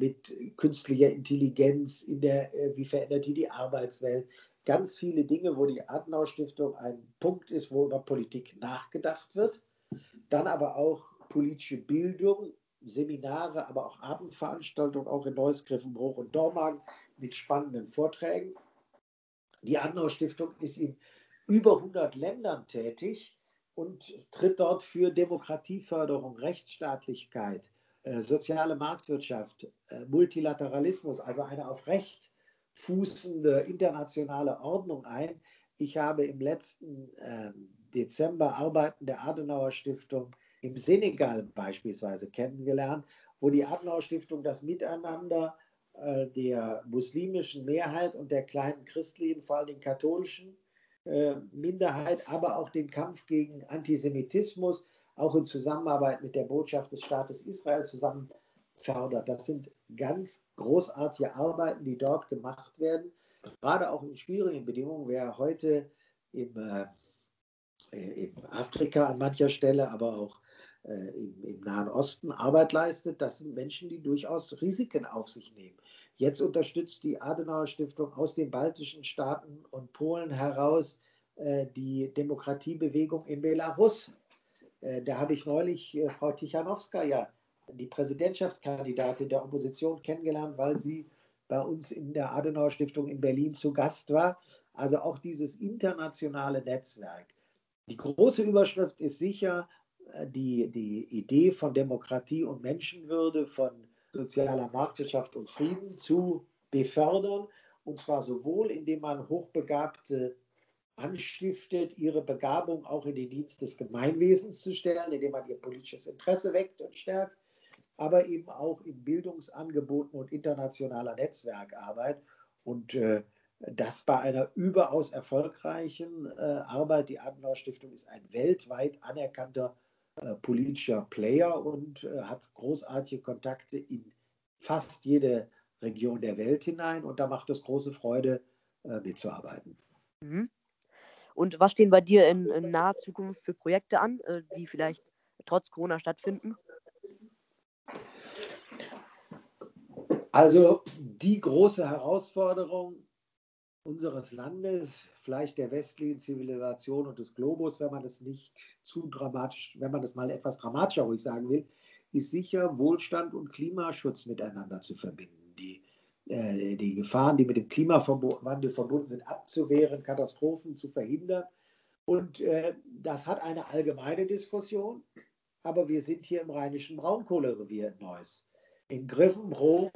mit künstlicher Intelligenz, in der, wie verändert die die Arbeitswelt. Ganz viele Dinge, wo die Adenauer Stiftung ein Punkt ist, wo über Politik nachgedacht wird. Dann aber auch politische Bildung, Seminare, aber auch Abendveranstaltungen, auch in Neuss, Griffenbruch und Dormagen mit spannenden Vorträgen. Die Adenauer Stiftung ist in über 100 Ländern tätig und tritt dort für Demokratieförderung, Rechtsstaatlichkeit, äh, soziale Marktwirtschaft, äh, Multilateralismus, also eine auf Recht fußende internationale Ordnung ein. Ich habe im letzten äh, Dezember Arbeiten der Adenauer Stiftung im Senegal beispielsweise kennengelernt, wo die Adenauer Stiftung das Miteinander äh, der muslimischen Mehrheit und der kleinen christlichen, vor allem den katholischen äh, Minderheit, aber auch den Kampf gegen Antisemitismus, auch in Zusammenarbeit mit der Botschaft des Staates Israel zusammen fördert. Das sind ganz großartige Arbeiten, die dort gemacht werden, gerade auch in schwierigen Bedingungen. Wer heute im, äh, in Afrika an mancher Stelle, aber auch äh, im, im, Nahen Osten Arbeit leistet, das sind Menschen, die durchaus Risiken auf sich nehmen. Jetzt unterstützt die Adenauer Stiftung aus den baltischen Staaten und Polen heraus äh, die Demokratiebewegung in Belarus. Äh, da habe ich neulich äh, Frau Tichanowskaja, die Präsidentschaftskandidatin der Opposition, kennengelernt, weil sie bei uns in der Adenauer Stiftung in Berlin zu Gast war. Also auch dieses internationale Netzwerk. Die große Überschrift ist sicher äh, die, die Idee von Demokratie und Menschenwürde, von sozialer Marktwirtschaft und Frieden zu befördern. Und zwar sowohl, indem man hochbegabte anstiftet, ihre Begabung auch in den Dienst des Gemeinwesens zu stellen, indem man ihr politisches Interesse weckt und stärkt, aber eben auch in Bildungsangeboten und internationaler Netzwerkarbeit. Und äh, das bei einer überaus erfolgreichen äh, Arbeit. Die Adenauer Stiftung ist ein weltweit anerkannter äh, politischer Player und äh, hat großartige Kontakte in fast jede Region der Welt hinein. Und da macht es große Freude, äh, mitzuarbeiten. Mhm. Und was stehen bei dir in, in naher Zukunft für Projekte an, äh, die vielleicht trotz Corona stattfinden? Also die große Herausforderung unseres Landes, vielleicht der westlichen Zivilisation und des Globus, wenn man es nicht zu dramatisch, wenn man das mal etwas dramatischer ruhig sagen will, ist sicher Wohlstand und Klimaschutz miteinander zu verbinden. Die äh, die Gefahren, die mit dem Klimawandel verbunden sind, abzuwehren, Katastrophen zu verhindern. Und äh, das hat eine allgemeine Diskussion, aber wir sind hier im rheinischen Braunkohlerevier in Neuss. In Griffenbruch,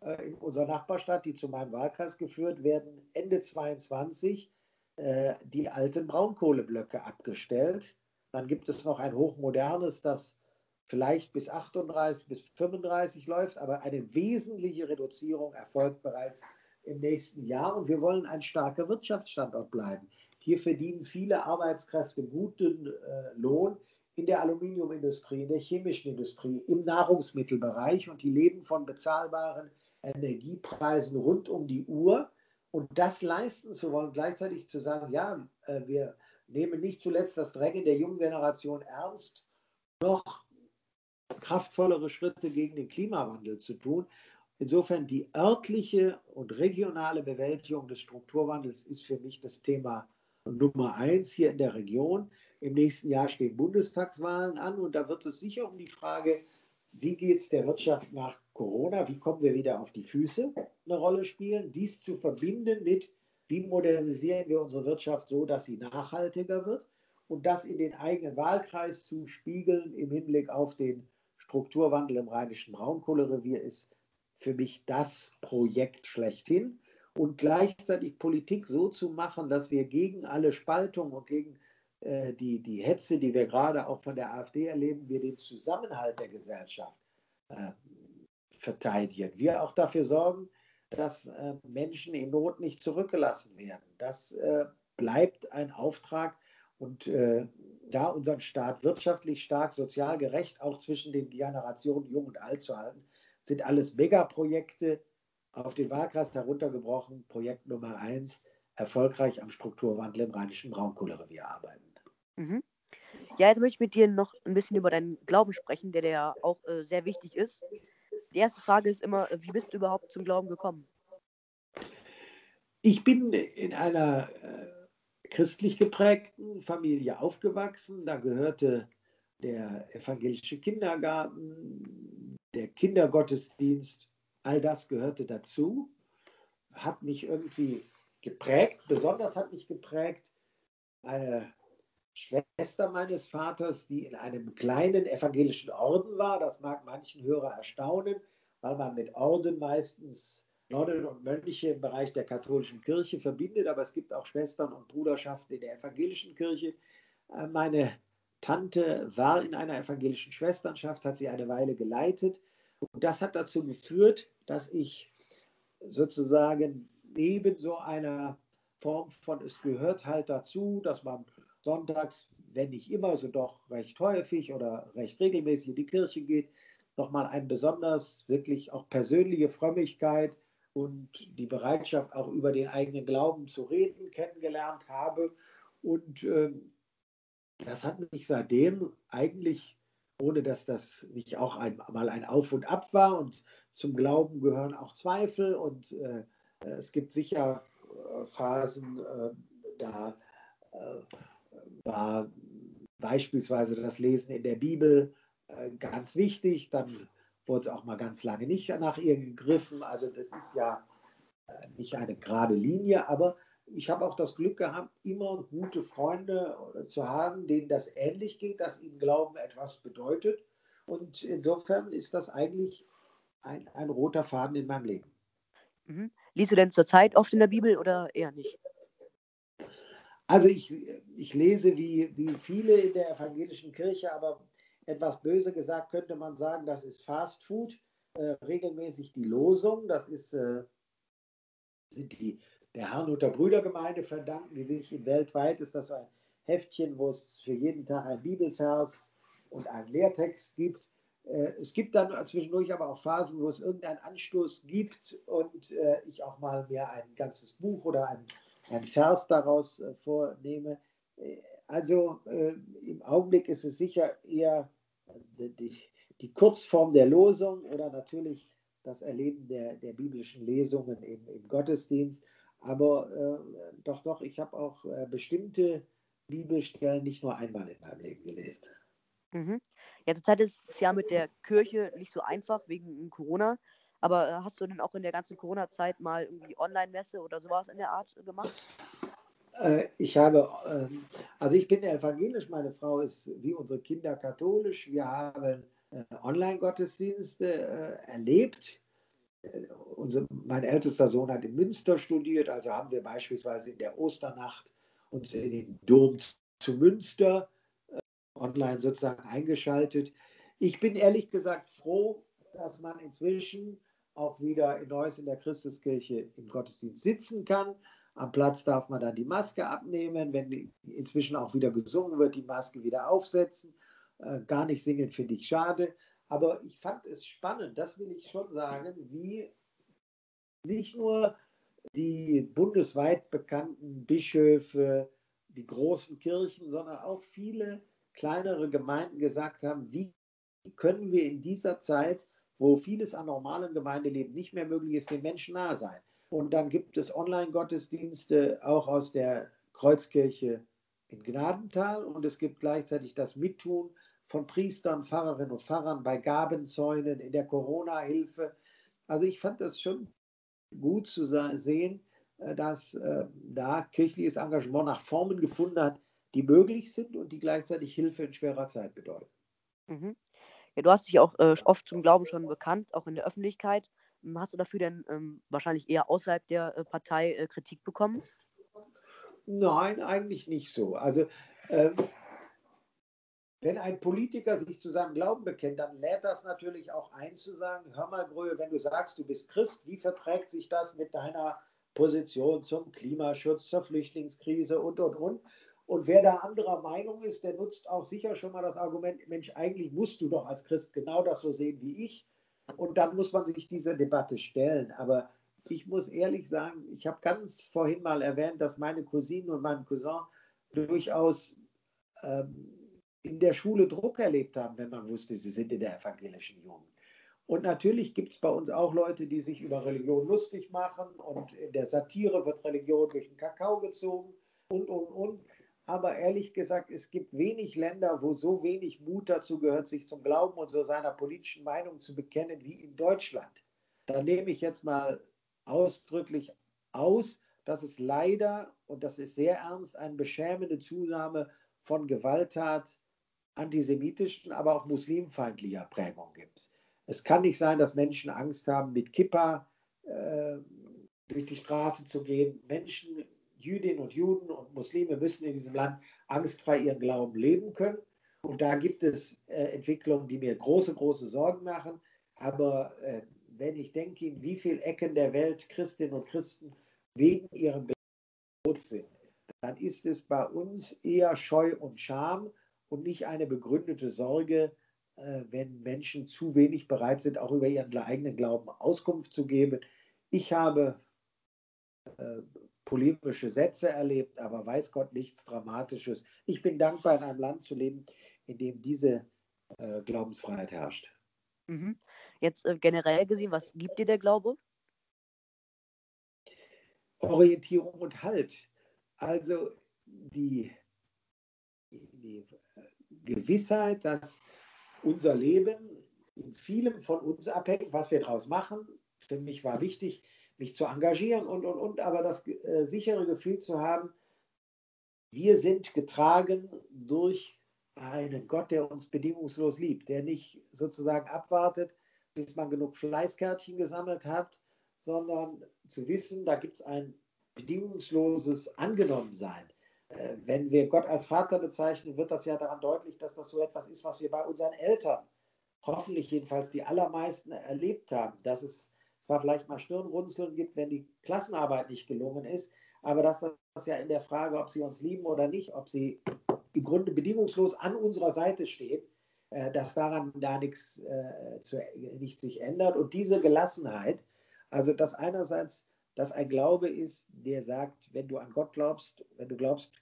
in unserer Nachbarstadt, die zu meinem Wahlkreis geführt werden, Ende 22 äh, die alten Braunkohleblöcke abgestellt. Dann gibt es noch ein hochmodernes, das vielleicht bis 38, bis 35 läuft, aber eine wesentliche Reduzierung erfolgt bereits im nächsten Jahr und wir wollen ein starker Wirtschaftsstandort bleiben. Hier verdienen viele Arbeitskräfte guten äh, Lohn in der Aluminiumindustrie, in der chemischen Industrie, im Nahrungsmittelbereich und die leben von bezahlbaren Energiepreisen rund um die Uhr. Und das leisten zu wollen, gleichzeitig zu sagen, ja, äh, wir nehmen nicht zuletzt das Drängen der jungen Generation ernst, noch kraftvollere Schritte gegen den Klimawandel zu tun. Insofern die örtliche und regionale Bewältigung des Strukturwandels ist für mich das Thema Nummer eins hier in der Region. Im nächsten Jahr stehen Bundestagswahlen an und da wird es sicher um die Frage, wie geht es der Wirtschaft nach Corona, wie kommen wir wieder auf die Füße, eine Rolle spielen. Dies zu verbinden mit, wie modernisieren wir unsere Wirtschaft so, dass sie nachhaltiger wird und das in den eigenen Wahlkreis zu spiegeln im Hinblick auf den Strukturwandel im rheinischen Braunkohlerevier ist für mich das Projekt schlechthin. Und gleichzeitig Politik so zu machen, dass wir gegen alle Spaltungen und gegen äh, die, die Hetze, die wir gerade auch von der AfD erleben, wir den Zusammenhalt der Gesellschaft äh, verteidigen. Wir auch dafür sorgen, dass äh, Menschen in Not nicht zurückgelassen werden. Das äh, bleibt ein Auftrag und äh, da unseren Staat wirtschaftlich stark, sozial gerecht, auch zwischen den Generationen Jung und Alt zu halten, sind alles Megaprojekte auf den Wahlkreis heruntergebrochen. Projekt Nummer eins, erfolgreich am Strukturwandel im Rheinischen Braunkohlerevier arbeiten. Mhm. Ja, jetzt möchte ich mit dir noch ein bisschen über deinen Glauben sprechen, der dir ja auch äh, sehr wichtig ist. Die erste Frage ist immer, äh, wie bist du überhaupt zum Glauben gekommen? Ich bin in einer äh, christlich geprägten Familie aufgewachsen. Da gehörte der evangelische Kindergarten, der Kindergottesdienst, all das gehörte dazu, hat mich irgendwie geprägt. Besonders hat mich geprägt eine Schwester meines Vaters, die in einem kleinen evangelischen Orden war. Das mag manchen Hörer erstaunen, weil man mit Orden meistens Nonnen und Mönche im Bereich der katholischen Kirche verbindet, aber es gibt auch Schwestern und Bruderschaften in der evangelischen Kirche. Äh, meine Tante war in einer evangelischen Schwesternschaft, hat sie eine Weile geleitet. Und das hat dazu geführt, dass ich sozusagen neben so einer Form von, es gehört halt dazu, dass man sonntags, wenn nicht immer, so doch recht häufig oder recht regelmäßig in die Kirche geht, nochmal eine besonders wirklich auch persönliche Frömmigkeit und die Bereitschaft, auch über den eigenen Glauben zu reden, kennengelernt habe. Und äh, das hat mich seitdem eigentlich, ohne dass das nicht auch einmal ein Auf und Ab war, und zum Glauben gehören auch Zweifel und äh, es gibt sicher äh, Phasen, äh, da äh, war beispielsweise das Lesen in der Bibel äh, ganz wichtig. Dann wurde es auch mal ganz lange nicht nach ihr gegriffen. Also das ist ja äh, nicht eine gerade Linie, aber ich habe auch das Glück gehabt, immer gute Freunde äh, zu haben, denen das ähnlich geht, dass ihnen Glauben etwas bedeutet. Und insofern ist das eigentlich ein, ein roter Faden in meinem Leben. Mhm. Liest du denn zurzeit oft in der Bibel oder eher nicht? Also ich, ich lese wie, wie viele in der evangelischen Kirche, aber etwas böse gesagt könnte man sagen, das ist Fast Food. Äh, regelmäßig die Losung, das ist, äh, sind die der Herrnhuter Brüdergemeinde verdanken, die sich weltweit ist das so ein Heftchen, wo es für jeden Tag ein Bibelvers und einen Lehrtext gibt. Äh, es gibt dann zwischendurch aber auch Phasen, wo es irgendeinen Anstoß gibt und äh, ich auch mal mir ein ganzes Buch oder ein einen Vers daraus äh, vornehme. Äh, also äh, im Augenblick ist es sicher eher die, die, Kurzform der Losung oder natürlich das Erleben der, der biblischen Lesungen im, im Gottesdienst. Aber äh, doch, doch, ich habe auch äh, bestimmte Bibelstellen nicht nur einmal in meinem Leben gelesen. Mhm. Ja, zurzeit ist es ja mit der Kirche nicht so einfach wegen Corona. Aber äh, hast du denn auch in der ganzen Corona-Zeit mal irgendwie Online-Messe oder sowas in der Art gemacht? Äh, ich habe, ähm, also ich bin evangelisch, meine Frau ist wie unsere Kinder katholisch. Wir haben äh, Online-Gottesdienste erlebt. Unser, mein ältester Sohn hat in Münster studiert, also haben wir beispielsweise in der Osternacht uns in den Dom zu Münster online sozusagen eingeschaltet. Ich bin ehrlich gesagt froh, dass man inzwischen auch wieder in Neuss in der Christuskirche im Gottesdienst sitzen kann. Am Platz darf man dann die Maske abnehmen. Wenn inzwischen auch wieder gesungen wird, die Maske wieder aufsetzen. Äh, gar nicht singen finde ich schade. Aber ich fand es spannend, das will ich schon sagen, wie nicht nur die bundesweit bekannten Bischöfe, die großen Kirchen, sondern auch viele kleinere Gemeinden gesagt haben, wie können wir in dieser Zeit wo vieles an normalen Gemeindeleben nicht mehr möglich ist, den Menschen nahe sein. Und dann gibt es Online-Gottesdienste auch aus der Kreuzkirche in Gnadental und es gibt gleichzeitig das Mittun von Priestern, Pfarrerinnen und Pfarrern bei Gabenzäunen in der Corona-Hilfe. Also ich fand das schon gut zu sehen, äh, dass äh, da kirchliches Engagement nach Formen gefunden hat, die möglich sind und die gleichzeitig Hilfe in schwerer Zeit bedeuten. Mhm. Ja, du hast dich auch äh, oft zum Glauben schon bekannt, auch in der Öffentlichkeit. Hm, hast du dafür denn ähm, wahrscheinlich eher außerhalb der äh, Partei äh, Kritik bekommen? Nein, eigentlich nicht so. Also ähm, wenn ein Politiker sich zu seinem Glauben bekennt, dann lädt das natürlich auch ein zu sagen, hör mal, Brühe, wenn du sagst, du bist Christ, wie verträgt sich das mit deiner Position zum Klimaschutz, zur Flüchtlingskrise und, und, und. Und wer da anderer Meinung ist, der nutzt auch sicher schon mal das Argument, Mensch, eigentlich musst du doch als Christ genau das so sehen wie ich. Und dann muss man sich dieser Debatte stellen. Aber ich muss ehrlich sagen, ich habe ganz vorhin mal erwähnt, dass meine Cousine und mein Cousin durchaus ähm, in der Schule Druck erlebt haben, wenn man wusste, sie sind in der evangelischen Jugend. Und natürlich gibt es bei uns auch Leute, die sich über Religion lustig machen und in der Satire wird Religion durch den Kakao gezogen und, und, und. Aber ehrlich gesagt, es gibt wenig Länder, wo so wenig Mut dazu gehört, sich zum Glauben und so seiner politischen Meinung zu bekennen wie in Deutschland. Da nehme ich jetzt mal ausdrücklich aus, dass es leider, und das ist sehr ernst, eine beschämende Zunahme von Gewalttat antisemitischen, aber auch muslimfeindlicher Prägung gibt. Es kann nicht sein, dass Menschen Angst haben, mit Kippa äh, durch die Straße zu gehen. Menschen, Jüdinnen und Juden und Muslime müssen in diesem Land angstfrei ihren Glauben leben können. Und da gibt es äh, Entwicklungen, die mir große, große Sorgen machen. Aber äh, wenn ich denke, in wie vielen Ecken der Welt Christinnen und Christen wegen ihrem Glauben sind, dann ist es bei uns eher Scheu und Scham und nicht eine begründete Sorge, äh, wenn Menschen zu wenig bereit sind, auch über ihren eigenen Glauben Auskunft zu geben. Ich habe äh, polemische Sätze erlebt, aber weiß Gott nichts Dramatisches. Ich bin dankbar, in einem Land zu leben, in dem diese äh, Glaubensfreiheit herrscht. Mhm. Jetzt äh, generell gesehen, was gibt dir der Glaube? Orientierung und Halt. Also die, die Gewissheit, dass unser Leben in vielem von uns abhängt, was wir daraus machen. Für mich war wichtig, mich zu engagieren und, und, und, aber das äh, sichere Gefühl zu haben, wir sind getragen durch einen Gott, der uns bedingungslos liebt, der nicht sozusagen abwartet, bis man genug Fleißkärtchen gesammelt hat, sondern zu wissen, da gibt es ein bedingungsloses Angenommensein. Äh, wenn wir Gott als Vater bezeichnen, wird das ja daran deutlich, dass das so etwas ist, was wir bei unseren Eltern, hoffentlich jedenfalls die allermeisten, erlebt haben. Dass es zwar vielleicht mal Stirnrunzeln gibt, wenn die Klassenarbeit nicht gelungen ist, aber dass das ja in der Frage, ob sie uns lieben oder nicht, ob sie im Grunde bedingungslos an unserer Seite stehen, äh, dass daran da nichts, äh, zu, sich ändert. Und diese Gelassenheit, also dass einerseits dass ein Glaube ist, der sagt, wenn du an Gott glaubst, wenn du glaubst,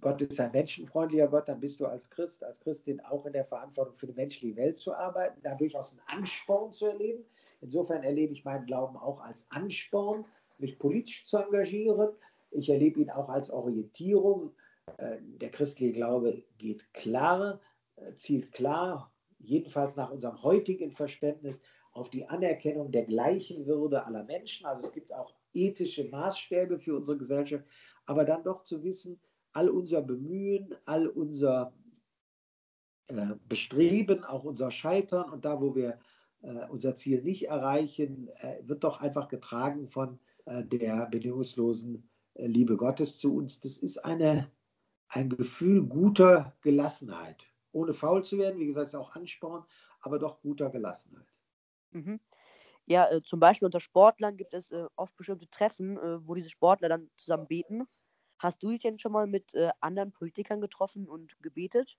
Gott ist ein menschenfreundlicher Gott, dann bist du als Christ, als Christin auch in der Verantwortung für die menschliche Welt zu arbeiten, da durchaus einen Ansporn zu erleben. Insofern erlebe ich meinen Glauben auch als Ansporn, mich politisch zu engagieren. Ich erlebe ihn auch als Orientierung. Äh, der christliche Glaube geht klar, äh, zielt klar, jedenfalls nach unserem heutigen Verständnis, auf die Anerkennung der gleichen Würde aller Menschen. Also es gibt auch ethische Maßstäbe für unsere Gesellschaft, aber dann doch zu wissen, all unser Bemühen, all unser äh, Bestreben, auch unser Scheitern und da, wo wir unser Ziel nicht erreichen, äh, wird doch einfach getragen von äh, der bedingungslosen äh, Liebe Gottes zu uns. Das ist eine, ein Gefühl guter Gelassenheit. Ohne faul zu werden, wie gesagt, ist auch Ansporn, aber doch guter Gelassenheit. Mhm. Ja, äh, zum Beispiel unter Sportlern gibt es äh, oft bestimmte Treffen, äh, wo diese Sportler dann zusammen beten. Hast du dich denn schon mal mit äh, anderen Politikern getroffen und gebetet?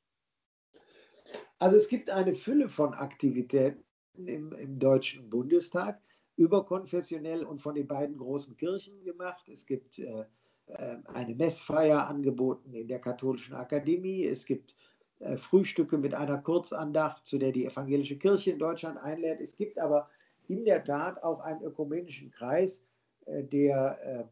Also es gibt eine Fülle von Aktivitäten im, im Deutschen Bundestag, überkonfessionell und von den beiden großen Kirchen gemacht. Es gibt äh, äh, eine Messfeier angeboten in der Katholischen Akademie. Es gibt Frühstücke mit einer Kurzandacht, zu der die evangelische Kirche in Deutschland einlädt. Es gibt aber in der Tat auch einen ökumenischen Kreis, äh, der äh,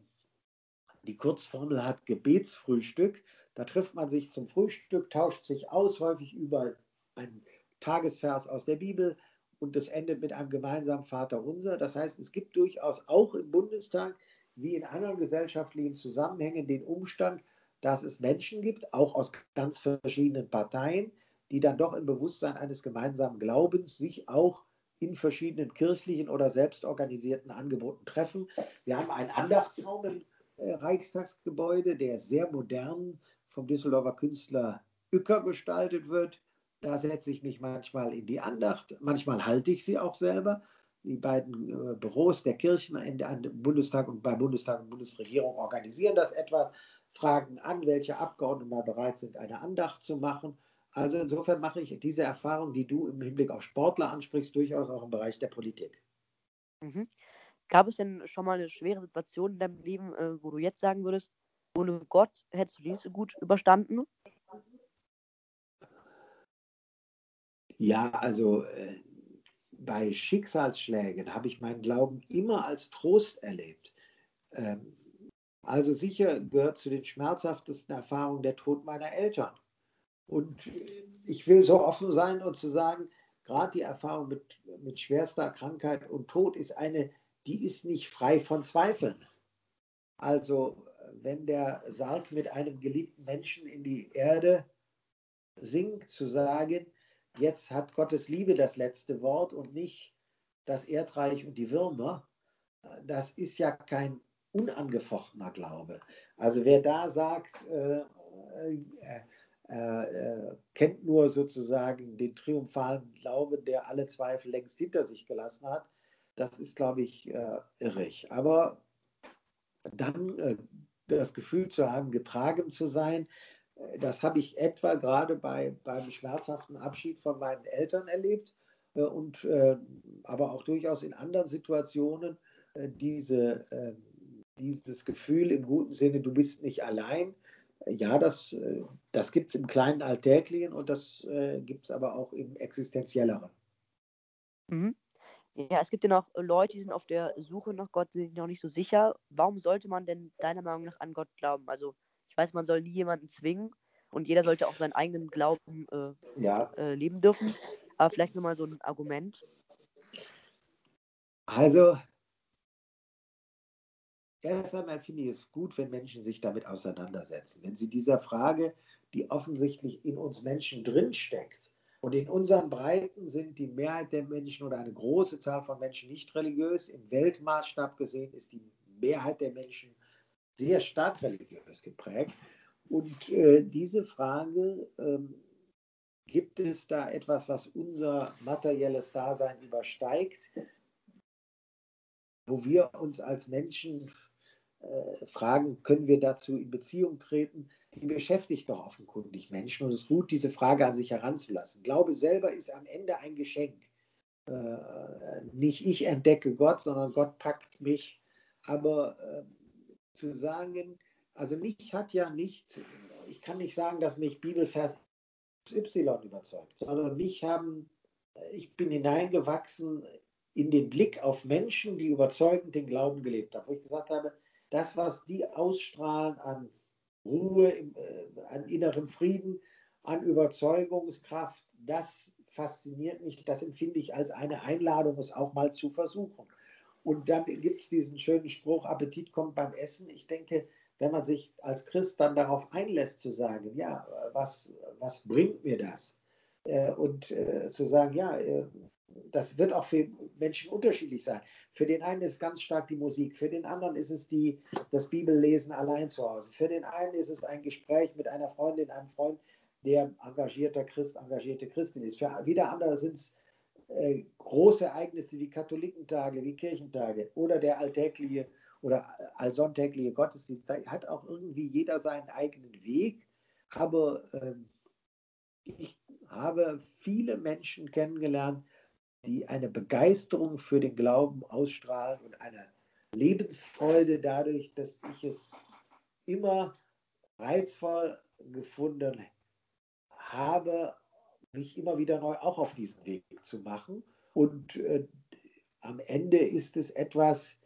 die Kurzformel hat Gebetsfrühstück. Da trifft man sich zum Frühstück, tauscht sich aus, häufig über einen Tagesvers aus der Bibel und das endet mit einem gemeinsamen Vater unser. Das heißt, es gibt durchaus auch im Bundestag wie in anderen gesellschaftlichen Zusammenhängen den Umstand, dass es Menschen gibt, auch aus ganz verschiedenen Parteien, die dann doch im Bewusstsein eines gemeinsamen Glaubens sich auch in verschiedenen kirchlichen oder selbstorganisierten Angeboten treffen. Wir haben einen Andachtsraum im äh, Reichstagsgebäude, der sehr modern vom Düsseldorfer Künstler Uecker gestaltet wird. Da setze ich mich manchmal in die Andacht, manchmal halte ich sie auch selber. die beiden äh, Büros der Kirchen an Bundestag und bei Bundestag und Bundesregierung organisieren das etwas, fragen an, welche Abgeordneten da bereit sind, eine Andacht zu machen. Also insofern mache ich diese Erfahrung, die du im Hinblick auf Sportler ansprichst, durchaus auch im Bereich der Politik. Mhm. Gab es denn schon mal eine schwere Situation in deinem Leben, äh, wo du jetzt sagen würdest, ohne Gott hättest du nicht so gut überstanden? Ja, also äh, bei Schicksalsschlägen habe ich meinen Glauben immer als Trost erlebt. Ähm, also sicher gehört zu den schmerzhaftesten Erfahrungen der Tod meiner Eltern. Und ich will so offen sein und zu sagen, gerade die Erfahrung mit, mit schwerster Krankheit und Tod ist eine, die ist nicht frei von Zweifeln. Also wenn der Sarg mit einem geliebten Menschen in die Erde sinkt, zu sagen, jetzt hat Gottes Liebe das letzte Wort und nicht das Erdreich und die Würmer, das ist ja kein unangefochtener Glaube. Also wer da sagt, äh, äh, äh, kennt nur sozusagen den triumphalen Glauben, der alle Zweifel längst hinter sich gelassen hat, das ist, glaube ich, äh, irrig. Aber dann äh, das Gefühl zu haben, getragen zu sein, das habe ich etwa gerade bei, beim schmerzhaften Abschied von meinen Eltern erlebt äh, und äh, aber auch durchaus in anderen Situationen diese, dieses Gefühl im guten Sinne, du bist nicht allein. Ja, das, das gibt es im kleinen Alltäglichen und das gibt es aber auch im existenzielleren. Mhm. Ja, es gibt ja noch Leute, die sind auf der Suche nach Gott, sind noch nicht so sicher. Warum sollte man denn deiner Meinung nach an Gott glauben? Also ich weiß, man soll nie jemanden zwingen und jeder sollte auch seinen eigenen Glauben äh, ja. äh, leben dürfen. Aber vielleicht nochmal so ein Argument. Also, erst einmal finde ich es gut, wenn Menschen sich damit auseinandersetzen. Wenn sie dieser Frage, die offensichtlich in uns Menschen drinsteckt, und in unseren Breiten sind die Mehrheit der Menschen oder eine große Zahl von Menschen nicht religiös. Im Weltmaßstab gesehen ist die Mehrheit der Menschen sehr stark religiös geprägt. Und äh, diese Frage, ähm, gibt es da etwas, was unser materielles Dasein übersteigt, wo wir uns als Menschen äh, fragen, können wir dazu in Beziehung treten? Die beschäftigt doch offenkundig Menschen und es ist gut, diese Frage an sich heranzulassen. Glaube selber ist am Ende ein Geschenk. Äh, nicht ich entdecke Gott, sondern Gott packt mich. Aber äh, zu sagen, also mich hat ja nicht, ich kann nicht sagen, dass mich Bibelvers Y überzeugt, sondern mich haben, ich bin hineingewachsen in den Blick auf Menschen, die überzeugend den Glauben gelebt haben, wo ich gesagt habe, das, was die ausstrahlen an Ruhe, äh, an innerem Frieden, an Überzeugungskraft, das fasziniert mich, das empfinde ich als eine Einladung, es auch mal zu versuchen. Und dann gibt es diesen schönen Spruch, Appetit kommt beim Essen. Ich denke, wenn man sich als Christ dann darauf einlässt zu sagen, ja, was, was bringt mir das? Äh, und äh, zu sagen, ja, äh, das wird auch für Menschen unterschiedlich sein. Für den einen ist ganz stark die Musik, für den anderen ist es die, das Bibellesen allein zu Hause. Für den einen ist es ein Gespräch mit einer Freundin, einem Freund, der engagierter Christ, engagierte Christin ist. Für wieder andere sind es äh, große Ereignisse wie Katholikentage, wie Kirchentage oder der alltägliche oder allsonntägliche Gottesdienst. Da hat auch irgendwie jeder seinen eigenen Weg. Aber äh, ich habe viele Menschen kennengelernt, die eine Begeisterung für den Glauben ausstrahlen und eine Lebensfreude dadurch, dass ich es immer reizvoll gefunden habe, mich immer wieder neu auch auf diesen Weg zu machen. Und äh, am Ende ist es etwas,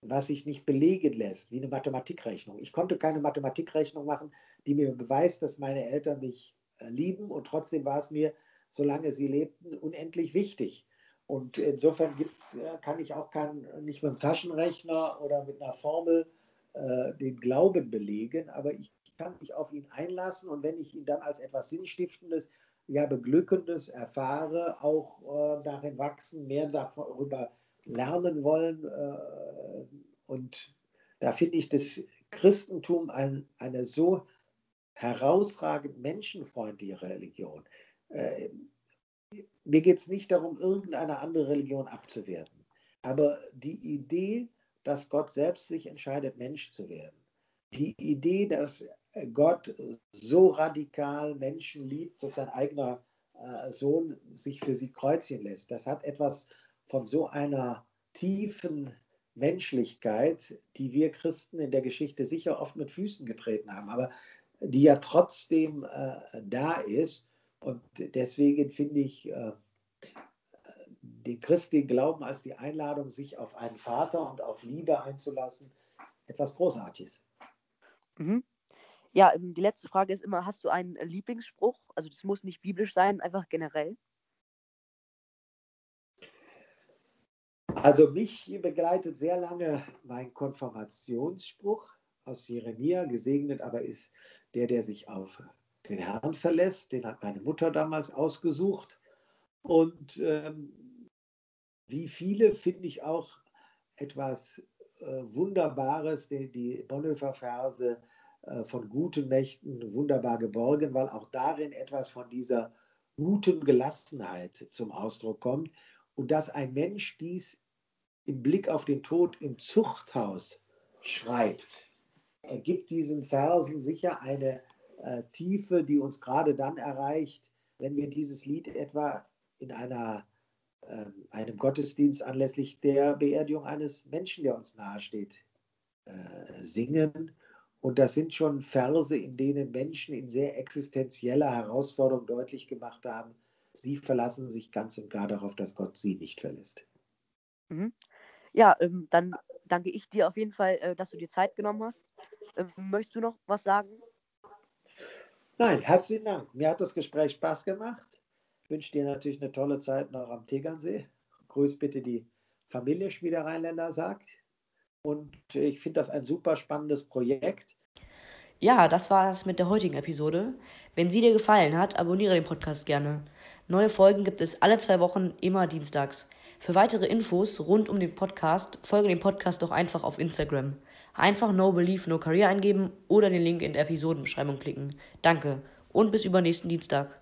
was sich nicht belegen lässt, wie eine Mathematikrechnung. Ich konnte keine Mathematikrechnung machen, die mir beweist, dass meine Eltern mich äh, lieben und trotzdem war es mir, solange sie lebten, unendlich wichtig. Und insofern äh, kann ich auch kein, nicht mit dem Taschenrechner oder mit einer Formel äh, den Glauben belegen, aber ich kann mich auf ihn einlassen und wenn ich ihn dann als etwas Sinnstiftendes, ja Beglückendes erfahre, auch äh, darin wachsen, mehr darüber lernen wollen. Äh, und da finde ich das Christentum ein, eine so herausragend menschenfreundliche Religion. Äh, mir geht es nicht darum, irgendeine andere Religion abzuwerten. Aber die Idee, dass Gott selbst sich entscheidet, Mensch zu werden, die Idee, dass Gott so radikal Menschen liebt, dass sein eigener äh, Sohn sich für sie kreuzigen lässt, das hat etwas von so einer tiefen Menschlichkeit, die wir Christen in der Geschichte sicher oft mit Füßen getreten haben, aber die ja trotzdem äh, da ist. Und deswegen finde ich äh, den christlichen Glauben als die Einladung, sich auf einen Vater und auf Liebe einzulassen, etwas Großartiges. Mhm. Ja, ähm, die letzte Frage ist immer, hast du einen Lieblingsspruch? Also das muss nicht biblisch sein, einfach generell. Also mich begleitet sehr lange mein Konfirmationsspruch aus Jeremia, gesegnet aber ist der, der sich auf den Herrn verlässt. Den hat meine Mutter damals ausgesucht. Und ähm, wie viele finde ich auch etwas äh, Wunderbares, die, die Bonhoeffer-Verse äh, von guten Mächten wunderbar geborgen, weil auch darin etwas von dieser guten Gelassenheit zum Ausdruck kommt und dass ein Mensch dies im Blick auf den Tod im Zuchthaus schreibt, ergibt diesen Versen sicher eine äh, Tiefe, die uns gerade dann erreicht, wenn wir dieses Lied etwa in einer, äh, einem Gottesdienst anlässlich der Beerdigung eines Menschen, der uns nahesteht, äh, singen. Und das sind schon Verse, in denen Menschen in sehr existenzieller Herausforderung deutlich gemacht haben, sie verlassen sich ganz und gar darauf, dass Gott sie nicht verlässt. Mhm. Ja, ähm, dann danke ich dir auf jeden Fall, äh, dass du dir Zeit genommen hast. Ähm, möchtest du noch was sagen? Nein, herzlichen Dank. Mir hat das Gespräch Spaß gemacht. Ich wünsche dir natürlich eine tolle Zeit noch am Tegernsee. Grüß bitte die Familie, wie der Rheinländer sagt. Und ich finde das ein super spannendes Projekt. Ja, das war es mit der heutigen Episode. Wenn sie dir gefallen hat, abonniere den Podcast gerne. Neue Folgen gibt es alle zwei Wochen, immer dienstags. Für weitere Infos rund um den Podcast folge dem Podcast doch einfach auf Instagram. Einfach No Belief No Career eingeben oder den Link in der Episodenbeschreibung klicken. Danke und bis übernächsten Dienstag.